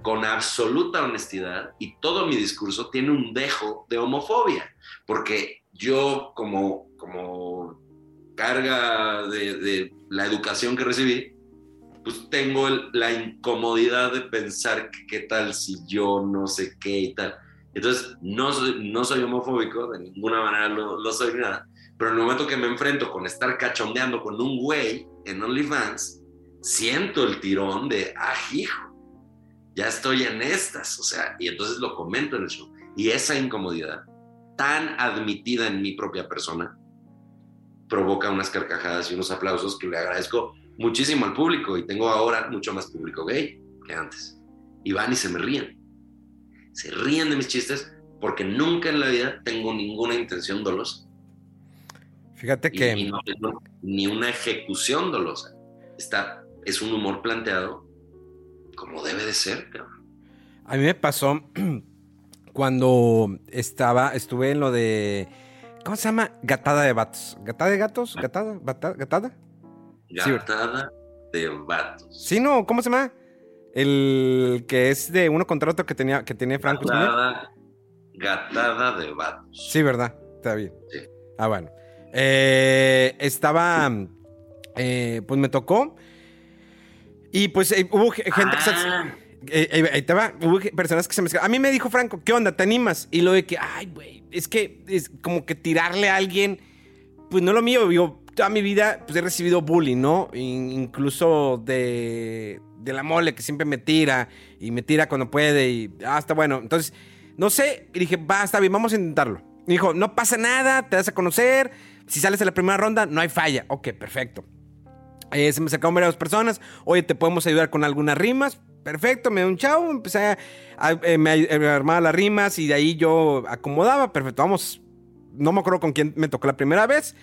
con absoluta honestidad y todo mi discurso tiene un dejo de homofobia, porque yo como, como carga de, de la educación que recibí, pues tengo el- la incomodidad de pensar que qué tal si yo no sé qué y tal. Entonces, no soy, no soy homofóbico, de ninguna manera lo, lo soy nada, pero en el momento que me enfrento con estar cachondeando con un güey en OnlyFans, siento el tirón de, ah, hijo, ya estoy en estas, o sea, y entonces lo comento en el show. Y esa incomodidad, tan admitida en mi propia persona, provoca unas carcajadas y unos aplausos que le agradezco muchísimo al público y tengo ahora mucho más público gay que antes. Y van y se me ríen. Se ríen de mis chistes porque nunca en la vida tengo ninguna intención dolosa. Fíjate Y- que. y no ni una ejecución dolosa. Está, es un humor planteado como debe de ser, cabrón. A mí me pasó cuando estaba, estuve en lo de. ¿Cómo se llama? Gatada de vatos. ¿Gatada de gatos? ¿Gatada? ¿Bata- ¿Gatada? Sí, Gatada de vatos. Sí, no, ¿cómo se llama? El que es de uno contra otro que tenía, que tenía Franco. Gatada, gatada de vatos. Sí, ¿verdad? Está bien. Sí. Ah, bueno. Eh, estaba. eh, pues me tocó. Y pues eh, hubo ge- gente que se. Ah, Eh, eh, ahí te va. Hubo personas que se me A mí me dijo Franco, ¿qué onda? ¿Te animas? Y lo de que, ay, güey, es que es como que tirarle a alguien, pues no lo mío. Yo toda mi vida pues he recibido bullying, ¿no? In- incluso de, de la mole que siempre me tira y me tira cuando puede y ah, está bueno. Entonces, no sé, y dije, va, está bien, vamos a intentarlo. Y dijo, no pasa nada, te das a conocer. Si sales en la primera ronda, no hay falla. Ok, perfecto. Eh, se me acercaron varias personas. Oye, ¿te podemos ayudar con algunas rimas? Perfecto, me dio un chavo. Empecé a, eh, me, armaba las rimas y de ahí yo acomodaba. Perfecto, vamos. No me acuerdo con quién me tocó la primera vez.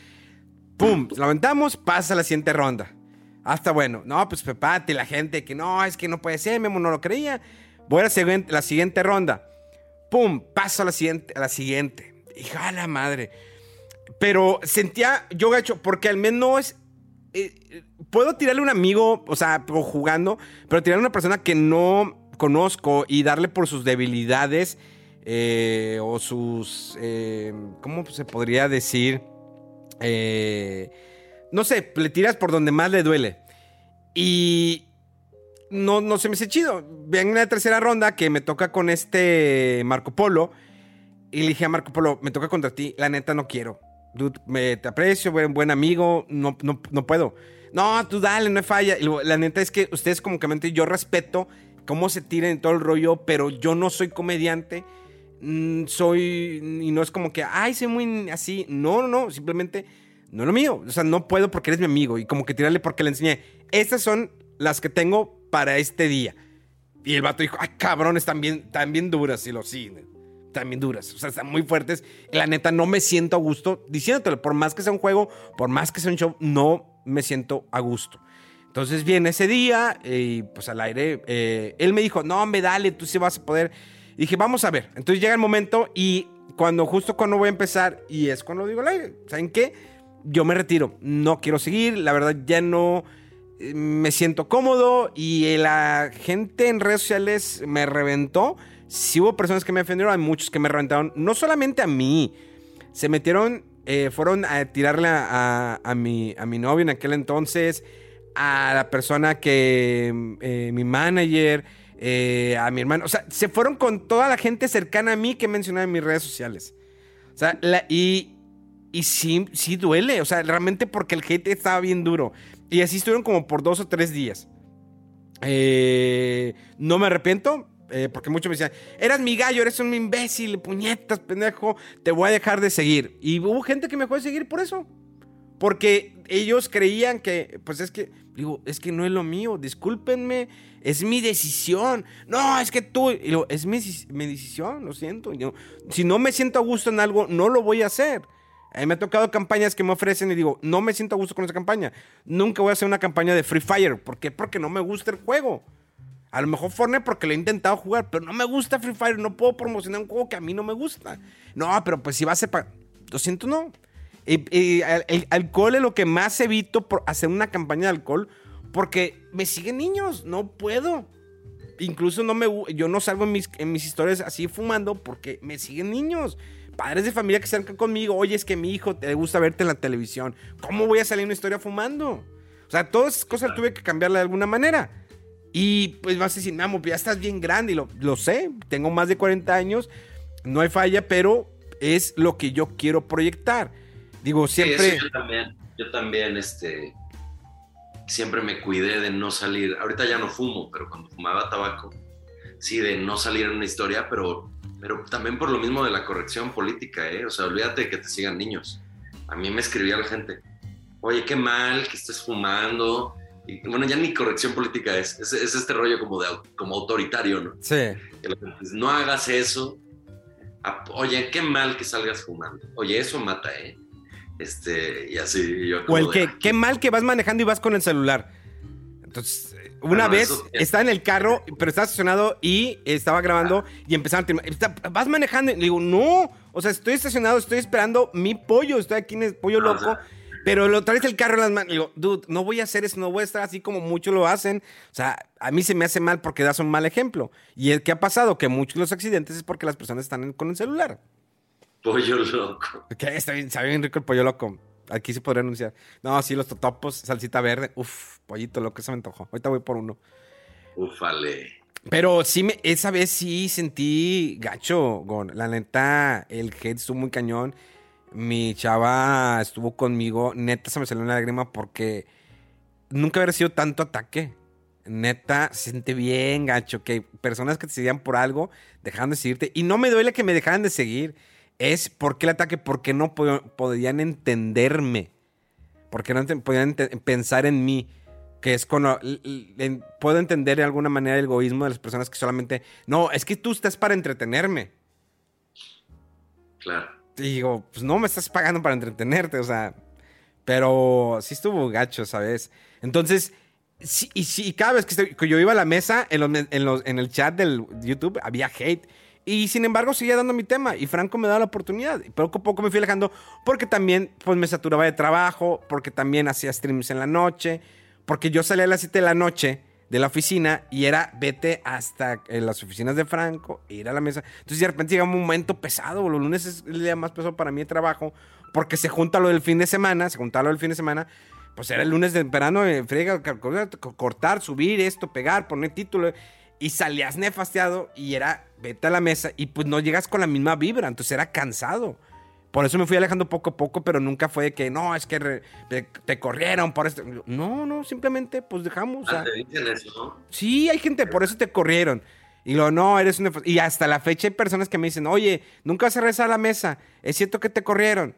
Pum, la aventamos, pasa a la siguiente ronda. Hasta bueno, no, pues pepate, la gente que no, es que no puede ser, Memo no lo creía. Voy a la siguiente, la siguiente ronda. Pum, paso a la siguiente, la siguiente. Hija la madre. Pero sentía yo gacho, porque al menos eh, puedo tirarle a un amigo, o sea, jugando, pero tirarle a una persona que no conozco y darle por sus debilidades eh, o sus, eh, ¿cómo se podría decir? Eh, no sé, le tiras por donde más le duele. Y no, no se me hace chido. Ven en la tercera ronda que me toca con este Marco Polo. Y le dije a Marco Polo, me toca contra ti, la neta no quiero. Dude, me, te aprecio, buen, buen amigo, no, no, no puedo. No, tú dale, no hay falla. Y la neta es que ustedes como que yo respeto cómo se tiran en todo el rollo, pero yo no soy comediante. mm, soy, y no es como que, ay, soy muy así. No, no, no, simplemente no es lo mío. O sea, no puedo porque eres mi amigo. Y como que tirarle porque le enseñé. Estas son las que tengo para este día. Y el vato dijo, ay, cabrón, están bien, bien duras. Y lo sí, bien duras. O sea, están muy fuertes. La neta, no me siento a gusto diciéndotelo. Por más que sea un juego, por más que sea un show, no me siento a gusto. Entonces viene ese día y pues al aire, eh, él me dijo, no, me dale, tú sí vas a poder. Y dije, vamos a ver. Entonces llega el momento y cuando justo cuando voy a empezar, y es cuando digo al aire, ¿saben qué? Yo me retiro, no quiero seguir, la verdad ya no eh, me siento cómodo y la gente en redes sociales me reventó. Si hubo personas que me ofendieron, hay muchos que me reventaron, no solamente a mí, se metieron, eh, fueron a tirarle a, a, mi, a mi novio en aquel entonces, a la persona que, eh, mi manager, eh, a mi hermano, o sea, se fueron con toda la gente cercana a mí que mencionaba en mis redes sociales. O sea, y, y sí, sí duele, o sea, realmente porque el hate estaba bien duro. Y así estuvieron como por dos o tres días. Eh, no me arrepiento, eh, porque muchos me decían, eras mi gallo, eres un imbécil, puñetas, pendejo, te voy a dejar de seguir. Y hubo gente que me dejó de seguir por eso. Porque ellos creían que, pues es que, digo, es que no es lo mío, discúlpenme, es mi decisión. No, es que tú, es mi, mi decisión, lo siento. Yo, si no me siento a gusto en algo, no lo voy a hacer. Mí me ha tocado campañas que me ofrecen y digo, no me siento a gusto con esa campaña. Nunca voy a hacer una campaña de Free Fire. ¿Por qué? Porque no me gusta el juego. A lo mejor Fortnite porque lo he intentado jugar, pero no me gusta Free Fire. No puedo promocionar un juego que a mí no me gusta. No, pero pues si va a ser para... Lo siento, no. Y, y el, alcohol es lo que más evito por hacer una campaña de alcohol porque me siguen niños. No puedo. Incluso no me, yo no salgo en mis, en mis historias así fumando porque me siguen niños. Padres de familia que se acercan conmigo. Oye, es que mi hijo te gusta verte en la televisión. ¿Cómo voy a salir en una historia fumando? O sea, todas esas cosas tuve que cambiarla de alguna manera. Y pues vas a decir, Mamo, ya estás bien grande. Y lo, lo sé, tengo más de 40 años. No hay falla, pero es lo que yo quiero proyectar. Digo, Sí, siempre... eso yo también, yo también, este, siempre me cuidé de no salir. Ahorita ya no fumo, pero cuando fumaba tabaco, sí, de no salir en una historia, pero, pero también por lo mismo de la corrección política, ¿eh? O sea, olvídate de que te sigan niños. A mí me escribía la gente, oye, qué mal que estés fumando. Y bueno, ya ni corrección política es, es, es este rollo como, de, como autoritario, ¿no? Sí. No hagas eso. Ah, Oye, qué mal que salgas fumando. Oye, eso mata, ¿eh? Este, y así. yo O el que, "Ah, qué mal que vas manejando y vas con el celular. Entonces, eh, una no, vez estaba en el carro, pero estaba estacionado y estaba grabando y empezaron a Vas manejando. Y le digo, no. O sea, estoy estacionado, estoy esperando mi pollo. Estoy aquí en el pollo Ah, o loco. sea. Pero lo traes el carro en las manos. Digo, dude, no voy a hacer eso, no voy a estar así como muchos lo hacen. O sea, a mí se me hace mal porque das un mal ejemplo. Y el que ha pasado, que muchos de los accidentes es porque las personas están con el celular. Pollo loco. Que está bien, sabe bien rico el pollo loco. Aquí se podría anunciar. No, sí, los totopos, salsita verde. Uf, pollito loco, se me antojó. Ahorita voy por uno. Ufale. Pero sí, me, esa vez sí sentí gacho, Gon. La neta, el hate estuvo muy cañón. Mi chava estuvo conmigo. Neta, se me salió una lágrima porque nunca había recibido tanto ataque. Neta, se siente bien gacho que personas que te seguían por algo dejaron de seguirte. Y no me duele que me dejaran de seguir. Es porque el ataque, porque no po- podían entenderme. Porque no podían pensar en mí. Que es cuando puedo entender de alguna manera el egoísmo de las personas que solamente. No, es que tú estás para entretenerme. Claro. Y digo, pues no me estás pagando para entretenerte, o sea. Pero sí estuvo gacho, ¿sabes? Entonces, y, sí, y cada vez que, yo iba a la mesa, en el chat del YouTube había hate. Y sin embargo, seguía dando mi tema. Y Franco me daba la oportunidad. Y poco a poco me fui alejando. Porque también, pues me saturaba de trabajo. Porque también hacía streams en la noche. Porque yo salía a las 7 de la noche de la oficina y era vete hasta eh, las oficinas de Franco, e ir a la mesa. Entonces de repente llega un momento pesado, los lunes es el día más pesado para mí trabajo, porque se junta lo del fin de semana, se junta lo del fin de semana, pues era el lunes de verano, eh, frega, co- cortar, subir esto, pegar, poner título. y salías nefasteado y era, vete a la mesa y pues no llegas con la misma vibra, entonces era cansado. Por eso me fui alejando poco a poco, pero nunca fue de que, no, es que re- te, te corrieron por esto. No, no, simplemente pues dejamos. o sea, Ah, te dicen eso, ¿no? Sí, hay gente, por eso te corrieron. Y lo no, eres un... Y hasta la fecha hay personas que me dicen, oye, nunca vas a regresar a la mesa. ¿Es cierto que te corrieron?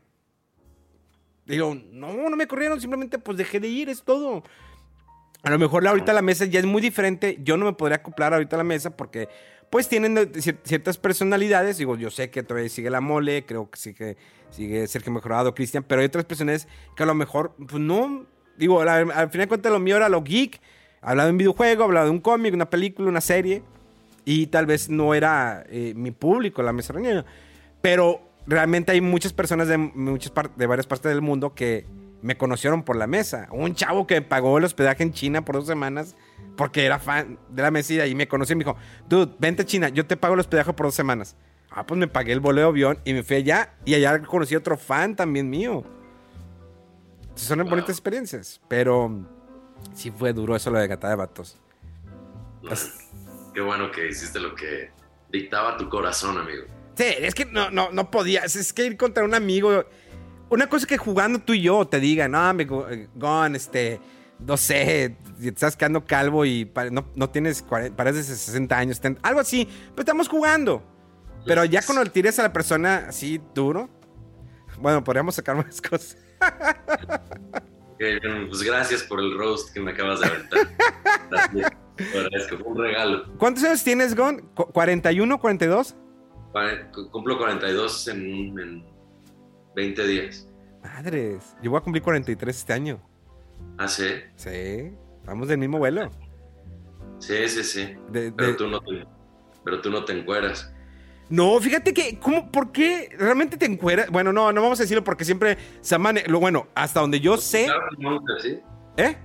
Digo, no, no me corrieron, simplemente pues dejé de ir, es todo. A lo mejor la- ahorita la mesa ya es muy diferente. Yo no me podría acoplar ahorita a la mesa porque pues tienen ciertas personalidades. Digo, yo sé que todavía sigue la mole, creo que sigue, sigue Sergio Mejorado, Cristian, pero hay otras personas que a lo mejor, pues no. Digo, al final de cuentas lo mío era lo geek. Hablaba de un videojuego, hablaba de un cómic, una película, una serie. Y tal vez no era eh, mi público la mesa reñida. Pero realmente hay muchas personas de, muchas de varias partes del mundo que me conocieron por la mesa. Un chavo que pagó el hospedaje en China por dos semanas porque era fan de la mesa y me conoció y me dijo, dude, vente a China, yo te pago el hospedaje por dos semanas. Ah, pues me pagué el boleo de avión y me fui allá y allá conocí a otro fan también mío. Entonces, son bonitas experiencias, pero sí fue duro eso lo de Gata de Vatos. Qué bueno que hiciste lo que dictaba tu corazón, amigo. Sí, es que no, no, no podía. Es, que ir contra un amigo. Una cosa que jugando tú y yo te digan, no, amigo, eh, Gon, este, no sé, te estás quedando calvo y no, no tienes, 40 pareces de 60 años, ten- algo así, pero estamos jugando. Pero ya cuando le tires a la persona así duro, bueno, podríamos sacar más cosas. Ok, bueno, pues gracias por el roast que me acabas de aventar. Gracias. Agradezco, fue un regalo. ¿Cuántos años tienes, Gon? ¿Cu- ¿41, 42? Cua- Cumplo 42 en, en 20 días. Madres, yo voy a cumplir 43 este año. Ah, sí. Sí, vamos del mismo vuelo. Sí, sí, sí. De- Pero de- tú no te, pero tú no te encueras. No, fíjate que, ¿cómo, ¿por qué realmente te encueras? Bueno, no, no vamos a decirlo porque siempre se mane... Lo bueno, hasta donde yo sé, no, ¿sí? ¿eh?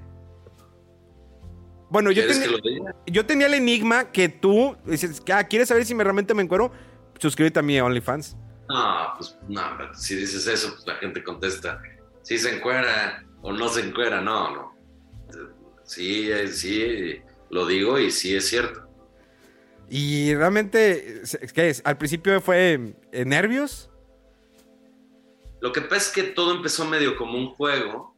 Bueno, yo, ¿Quieres tenía- yo tenía el enigma que tú dices, ah, ¿quieres saber si me realmente me encuero? Suscríbete a mi OnlyFans. No, pues no, si dices eso, pues la gente contesta, si se encuera o no se encuera, no, no. Sí, eh, sí, lo digo y sí es cierto. Y realmente, ¿qué es? Al principio fue nervios. Lo que pasa es que todo empezó medio como un juego,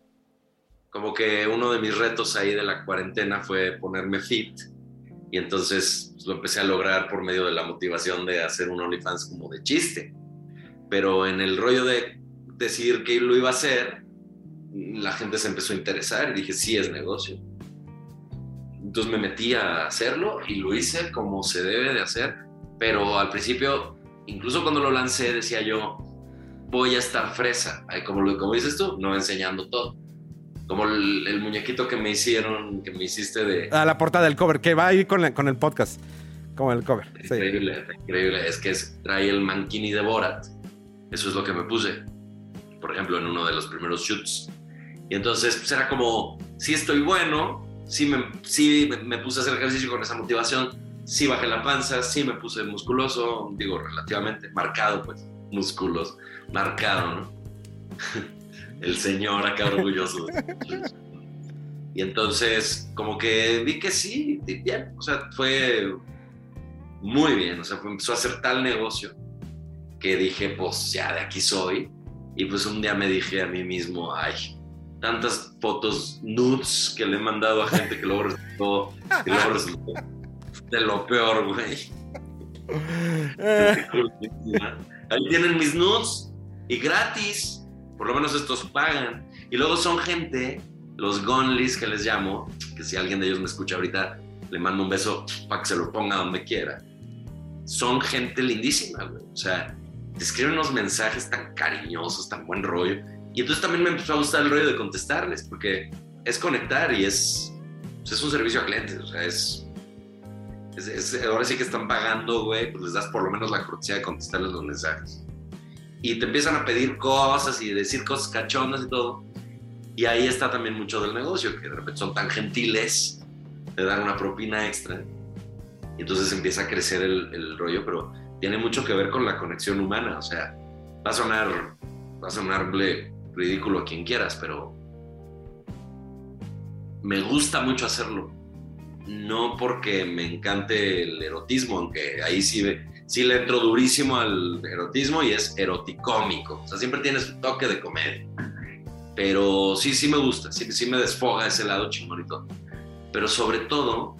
como que uno de mis retos ahí de la cuarentena fue ponerme fit y entonces pues, lo empecé a lograr por medio de la motivación de hacer un OnlyFans como de chiste. Pero en el rollo de decidir que lo iba a hacer, la gente se empezó a interesar y dije, sí, es negocio. Entonces me metí a hacerlo y lo hice como se debe de hacer, pero al principio, incluso cuando lo lancé, decía yo, voy a estar fresa, como, lo- como dices tú, no enseñando todo. Como el, el muñequito que me hicieron, que me hiciste de... A la portada del cover, que va a ir con, la- con el podcast. Como el cover. sí. Increíble, increíble. Es que es- trae el mankini de Borat. Eso es lo que me puse. Por ejemplo, en uno de los primeros shoots. Y entonces, pues era como, sí estoy bueno, sí me, sí me- puse a hacer ejercicio con esa motivación, sí bajé la panza, sí me puse musculoso, digo, relativamente marcado, pues, musculoso, marcado, ¿no? El señor acá orgulloso. Y entonces, como que vi que sí, bien, o sea, fue muy bien, o sea, fue- empezó a hacer tal negocio que dije, pues ya de aquí soy. Y pues un día me dije a mí mismo, ay, tantas fotos nudes que le he mandado a gente que luego resultó, que luego resultó de lo peor, güey. Eh, Ahí tienen mis nudes y gratis. Por lo menos estos pagan. Y luego son gente, los gonlis que les llamo, que si alguien de ellos me escucha ahorita, le mando un beso para que se lo ponga donde quiera. Son gente lindísima, güey. O sea, te escriben unos mensajes tan cariñosos, tan buen rollo. Y entonces también me empezó a gustar el rollo de contestarles, porque es conectar y es, pues es un servicio a clientes. O sea, es, es- es- ahora sí que están pagando, güey, pues les das por lo menos la cortesía de contestarles los mensajes. Y te empiezan a pedir cosas y decir cosas cachondas y todo. Y ahí está también mucho del negocio, que de repente son tan gentiles, te dan una propina extra. Y entonces empieza a crecer el, el rollo, pero tiene mucho que ver con la conexión humana. O sea, va a sonar, va a sonarle ridículo a quien quieras, pero me gusta mucho hacerlo. no porque me encante el erotismo, aunque ahí sí, sí le entro durísimo al erotismo y es eroticómico. O sea, siempre tiene su toque de comedia. Pero sí, sí me gusta, sí, sí me desfoga ese lado chingón. Pero sobre todo,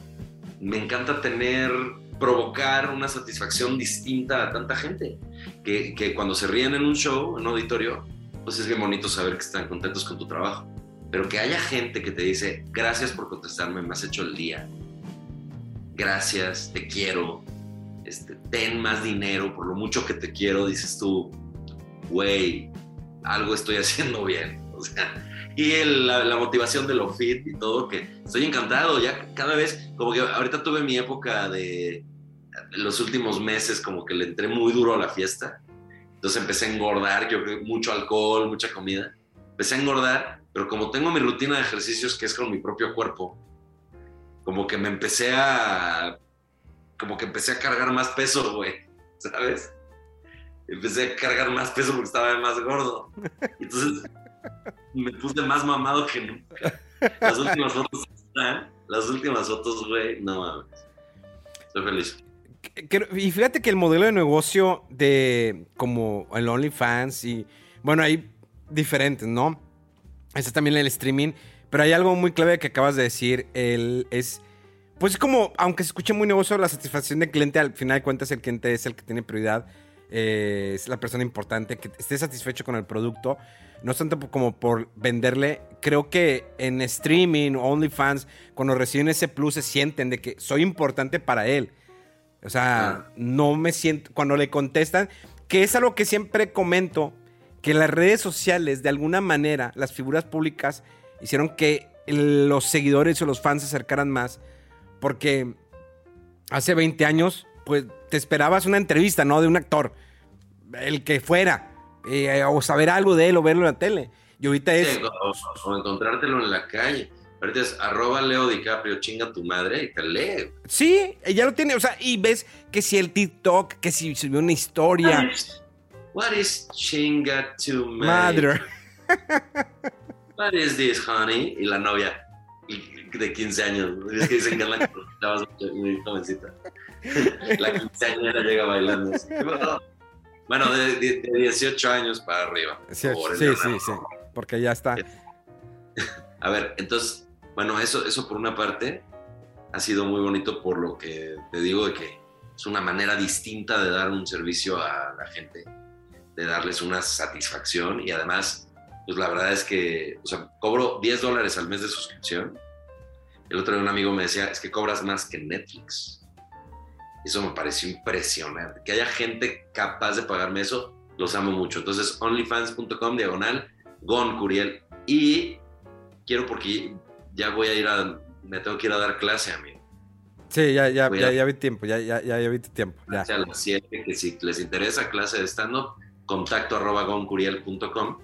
me encanta tener, provocar una satisfacción distinta a tanta gente. Que, que cuando se ríen en un show, en un auditorio, pues es bien bonito saber que están contentos con tu trabajo. Pero que haya gente que te dice, gracias por contestarme, me has hecho el día. Gracias, te quiero. Este, ten más dinero por lo mucho que te quiero, dices tú, güey, algo estoy haciendo bien. O sea, y la, la, motivación de lo fit y todo, que estoy encantado. Ya cada vez, como que ahorita tuve mi época de los últimos meses, como que le entré muy duro a la fiesta. Entonces empecé a engordar, yo mucho alcohol, mucha comida. Empecé a engordar pero como tengo mi rutina de ejercicios que es con mi propio cuerpo, como que me empecé a, como que empecé a cargar más peso, güey, ¿sabes? Empecé a cargar más peso porque estaba más gordo. Entonces me puse más mamado que nunca. Las últimas fotos están, las últimas fotos, güey, no mames. Estoy feliz. Y fíjate que el modelo de negocio de como el OnlyFans y bueno, hay diferentes, ¿no? Está también el streaming. Pero hay algo muy clave que acabas de decir. El, es. Pues es como, aunque se escuche muy negocio, la satisfacción del cliente, al final de cuentas, el cliente es el que tiene prioridad. Eh, es la persona importante, que esté satisfecho con el producto. No es tanto como por venderle. Creo que en streaming OnlyFans, cuando reciben ese plus, se sienten de que soy importante para él. O sea, ah. no me siento. Cuando le contestan, que es algo que siempre comento que las redes sociales, de alguna manera, las figuras públicas, hicieron que los seguidores o los fans se acercaran más. Porque hace 20 años, pues te esperabas una entrevista, ¿no? De un actor, el que fuera, eh, o saber algo de él o verlo en la tele. Y ahorita es. o, encontrártelo en la calle. Ahorita es arroba Leo DiCaprio, chinga tu madre y te lee. Sí, ya lo tiene. O sea, y ves que si el TikTok, que si subió una historia. What is chinga to Madre. What is this, honey? Y la novia de 15 años. Es que dicen que la muy jovencita. La quinceañera llega bailando. Bueno, de, de, 18 años para arriba. Sí, sí, sí, sí, porque ya está. A ver, entonces, bueno, eso, eso por una parte ha sido muy bonito por lo que te digo de que es una manera distinta de dar un servicio a la gente de darles una satisfacción y además, pues la verdad es que, o sea, cobro 10 dólares al mes de suscripción. El otro día un amigo me decía, es que cobras más que Netflix. Eso me pareció impresionante. Que haya gente capaz de pagarme eso, los amo mucho. Entonces, onlyfans.com, diagonal, Gon Curiel. Y quiero porque ya voy a ir a, me tengo que ir a dar clase, amigo. Sí, ya, ya, ya, ya, vi tiempo, ya, ya, ya, vi tu tiempo. Ya. A las 7, que si les interesa clase de stand-up, contacto arroba goncuriel.com.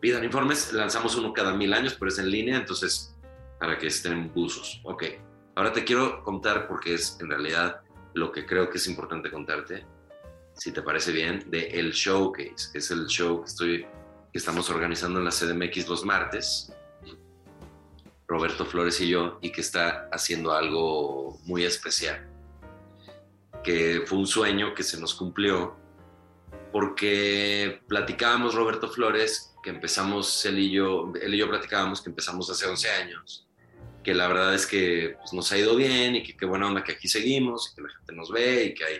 Pidan informes, lanzamos uno cada mil años, pero es en línea, entonces para que estén buzos. Ok, ahora te quiero contar porque es en realidad lo que creo que es importante contarte, si te parece bien, de El Showcase, que es el show que, estoy, que estamos organizando en la CDMX los martes. Roberto Flores y yo, y que está haciendo algo muy especial. Que fue un sueño que se nos cumplió porque platicábamos Roberto Flores, que empezamos él y yo, él y yo platicábamos que empezamos hace 11 años, que la verdad es que pues, nos ha ido bien y que qué buena onda que aquí seguimos, y que la gente nos ve y que hay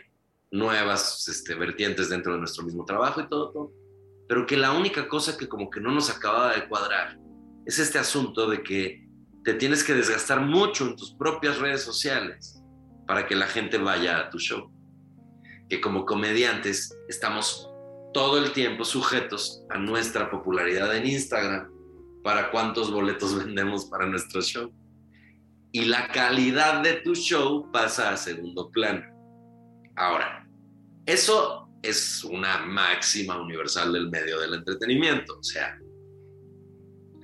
nuevas este, vertientes dentro de nuestro mismo trabajo y todo, todo, pero que la única cosa que como que no nos acababa de cuadrar es este asunto de que te tienes que desgastar mucho en tus propias redes sociales para que la gente vaya a tu show que como comediantes estamos todo el tiempo sujetos a nuestra popularidad en Instagram para cuántos boletos vendemos para nuestro show. Y la calidad de tu show pasa a segundo plano. Ahora, eso es una máxima universal del medio del entretenimiento. O sea,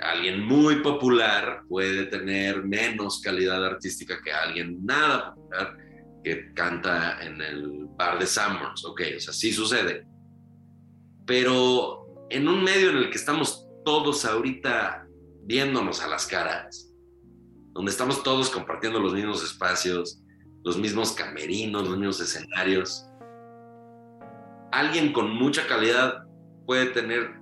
alguien muy popular puede tener menos calidad artística que alguien nada popular que canta en el bar de Summers, ok, o sea, sí sucede. Pero en un medio en el que estamos todos ahorita viéndonos a las caras, donde estamos todos compartiendo los mismos espacios, los mismos camerinos, los mismos escenarios. Alguien con mucha calidad puede tener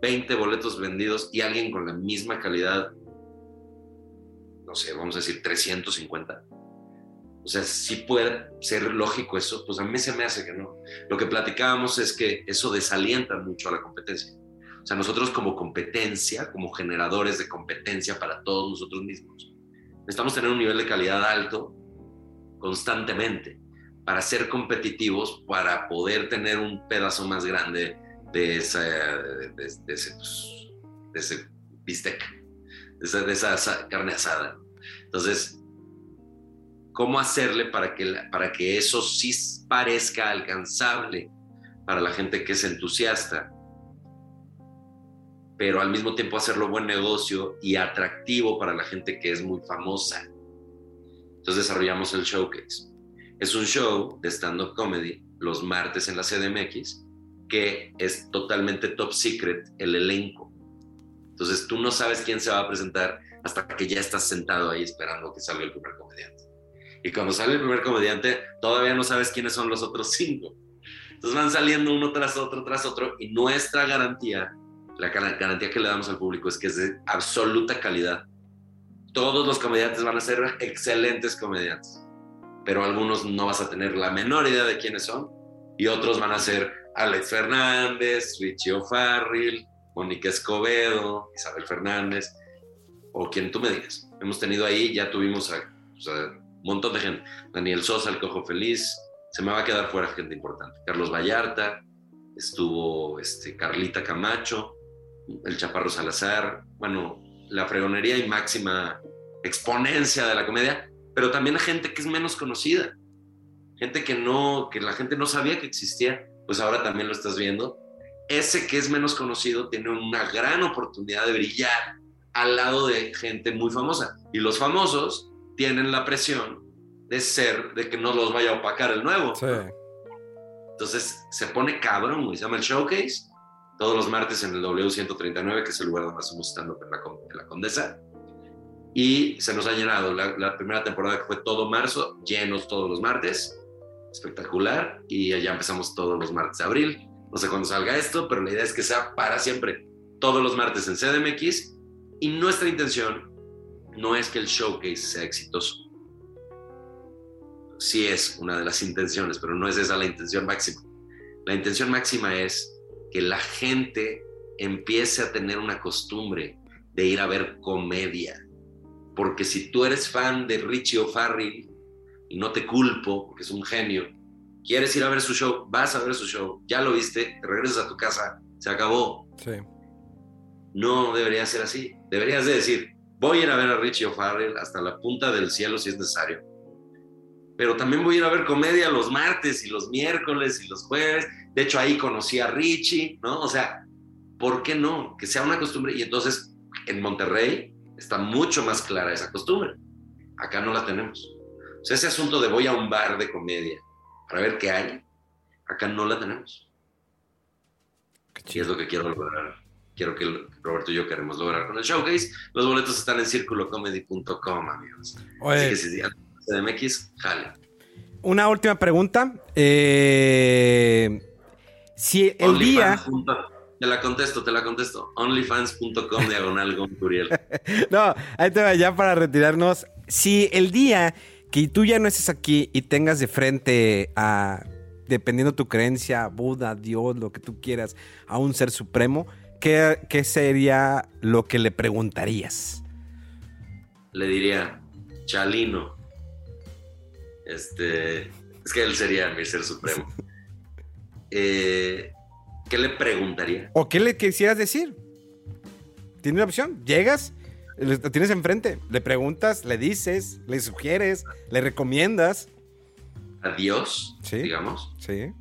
20 boletos vendidos y alguien con la misma calidad, no sé, vamos a decir 350. O sea, si puede ser lógico eso, pues a mí se me hace que no. Lo que platicábamos es que eso desalienta mucho a la competencia. O sea, nosotros como competencia, como generadores de competencia para todos nosotros mismos, necesitamos tener un nivel de calidad alto constantemente para ser competitivos, para poder tener un pedazo más grande de, esa, de, ese, pues, de ese bistec, de esa, de esa carne asada. Entonces, cómo hacerle para que, para que eso sí parezca alcanzable para la gente que es entusiasta, pero al mismo tiempo hacerlo buen negocio y atractivo para la gente que es muy famosa. Entonces desarrollamos el Showcase. Es un show de stand-up comedy los martes en la CDMX que es totalmente top secret el elenco. Entonces tú no sabes quién se va a presentar hasta que ya estás sentado ahí esperando que salga el primer comediante. Y cuando sale el primer comediante, todavía no sabes quiénes son los otros cinco. Entonces van saliendo uno tras otro, tras otro, y nuestra garantía, la garantía que le damos al público es que es de absoluta calidad. Todos los comediantes van a ser excelentes comediantes, pero algunos no vas a tener la menor idea de quiénes son, y otros van a ser Alex Fernández, Richie O'Farrill, Mónica Escobedo, Isabel Fernández, o quien tú me digas. Hemos tenido ahí, ya tuvimos a, un montón de gente. Daniel Sosa, el Cojo Feliz, se me va a quedar fuera gente importante. Carlos Vallarta, estuvo este, Carlita Camacho, el Chaparro Salazar, bueno, la fregonería y máxima exponencia de la comedia, pero también gente que es menos conocida, gente que no, que la gente no sabía que existía, pues ahora también lo estás viendo. Ese que es menos conocido tiene una gran oportunidad de brillar al lado de gente muy famosa. Y los famosos tienen la presión de ser, de que no los vaya a opacar el nuevo. Entonces se pone cabrón, güey. Se llama el Showcase. Todos los martes en el W139, que es el lugar donde hacemos estando en la, en la Condesa. Y se nos ha llenado. La, la, primera temporada que fue todo marzo, llenos todos los martes. Espectacular. Y ya empezamos todos los martes de abril. No sé cuándo salga esto, pero la idea es que sea para siempre. Todos los martes en CDMX. Y nuestra intención no es que el showcase sea exitoso. Sí es una de las intenciones, pero no es esa la intención máxima. La intención máxima es que la gente empiece a tener una costumbre de ir a ver comedia. Porque si tú eres fan de Richie O'Farrill, y no te culpo, porque es un genio, quieres ir a ver su show, vas a ver su show, ya lo viste, te regresas a tu casa, se acabó. Sí. No debería ser así. Deberías de decir, Voy a ir a ver a Richie O'Farrell hasta la punta del cielo si es necesario. Pero también voy a ir a ver comedia los martes y los miércoles y los jueves. De hecho, ahí conocí a Richie, ¿no? O sea, ¿por qué no? Que sea una costumbre. Y entonces, en Monterrey está mucho más clara esa costumbre. Acá no la tenemos. O sea, ese asunto de voy a un bar de comedia para ver qué hay, acá no la tenemos. Y es lo que quiero lograr quiero que Roberto y yo queremos lograr con el showcase. Los boletos están en circulocomedy.com, amigos. Así que si CDMX, jale. Una última pregunta. Eh, si el día... Te la contesto, te la contesto. Onlyfans.com diagonal no, ahí te va ya para retirarnos. Si el día que tú ya no estés aquí y tengas de frente a, dependiendo tu creencia, Buda, Dios, lo que tú quieras, a un ser supremo, ¿qué, sería lo que le preguntarías? Le diría, Chalino. Este, es que él sería mi ser supremo. Eh, ¿Qué le preguntaría? ¿O qué le quisieras decir? Tiene una opción. Llegas, lo tienes enfrente, le preguntas, le dices, le sugieres, le recomiendas. Adiós, ¿Sí? digamos. Sí.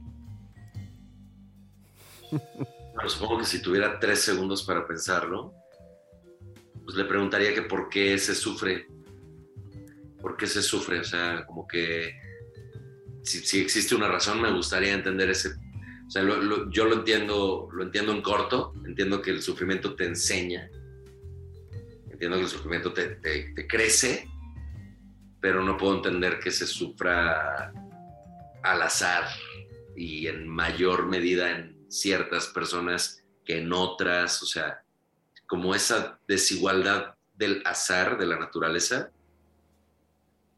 supongo que si tuviera tres segundos para pensarlo, pues le preguntaría que por qué se sufre. ¿Por qué se sufre? O sea, como que si, existe una razón, me gustaría entender ese. O sea, yo lo entiendo, lo entiendo en corto, entiendo que el sufrimiento te enseña. Entiendo que el sufrimiento te, te- te crece, pero no puedo entender que se sufra al azar y en mayor medida en ciertas personas que en otras, o sea, como esa desigualdad del azar de la naturaleza.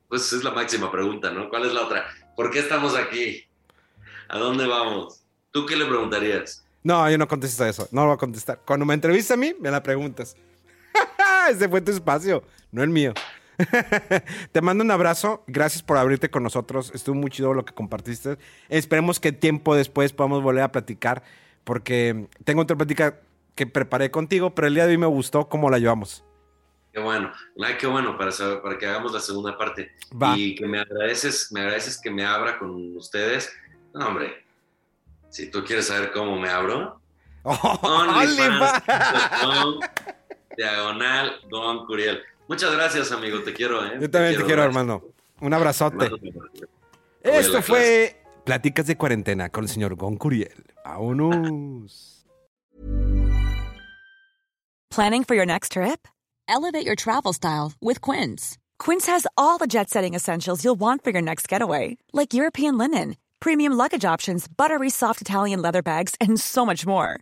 Pues es la máxima pregunta, ¿no? ¿Cuál es la otra? ¿Por qué estamos aquí? ¿A dónde vamos? ¿Tú qué le preguntarías? No, yo no contesto eso. No lo voy a contestar. Cuando me entrevistas a mí, me la preguntas. Ese fue tu espacio, no el mío. Te mando un abrazo. Gracias por abrirte con nosotros. Estuvo muy chido lo que compartiste. Esperemos que tiempo después podamos volver a platicar. Porque tengo otra plática que preparé contigo, pero el día de hoy me gustó cómo la llevamos. Qué bueno, ay, qué bueno para, saber- para que hagamos la segunda parte. Va. Y que me agradeces, me agradeces que me abra con ustedes. No, hombre, si tú quieres saber cómo me abro, OnlyFans.com, diagonal Don Curiel. Muchas gracias, amigo, te quiero, ¿eh? Yo también te quiero, gracias. hermano. Un abrazote. Esto fue Pláticas de Cuarentena con el señor Gon Curiel. Vámonos. Planning for your next trip? Elevate your travel style with Quince. Quince has all the jet setting essentials you'll want for your next getaway, like European linen, premium luggage options, buttery soft Italian leather bags, and so much more.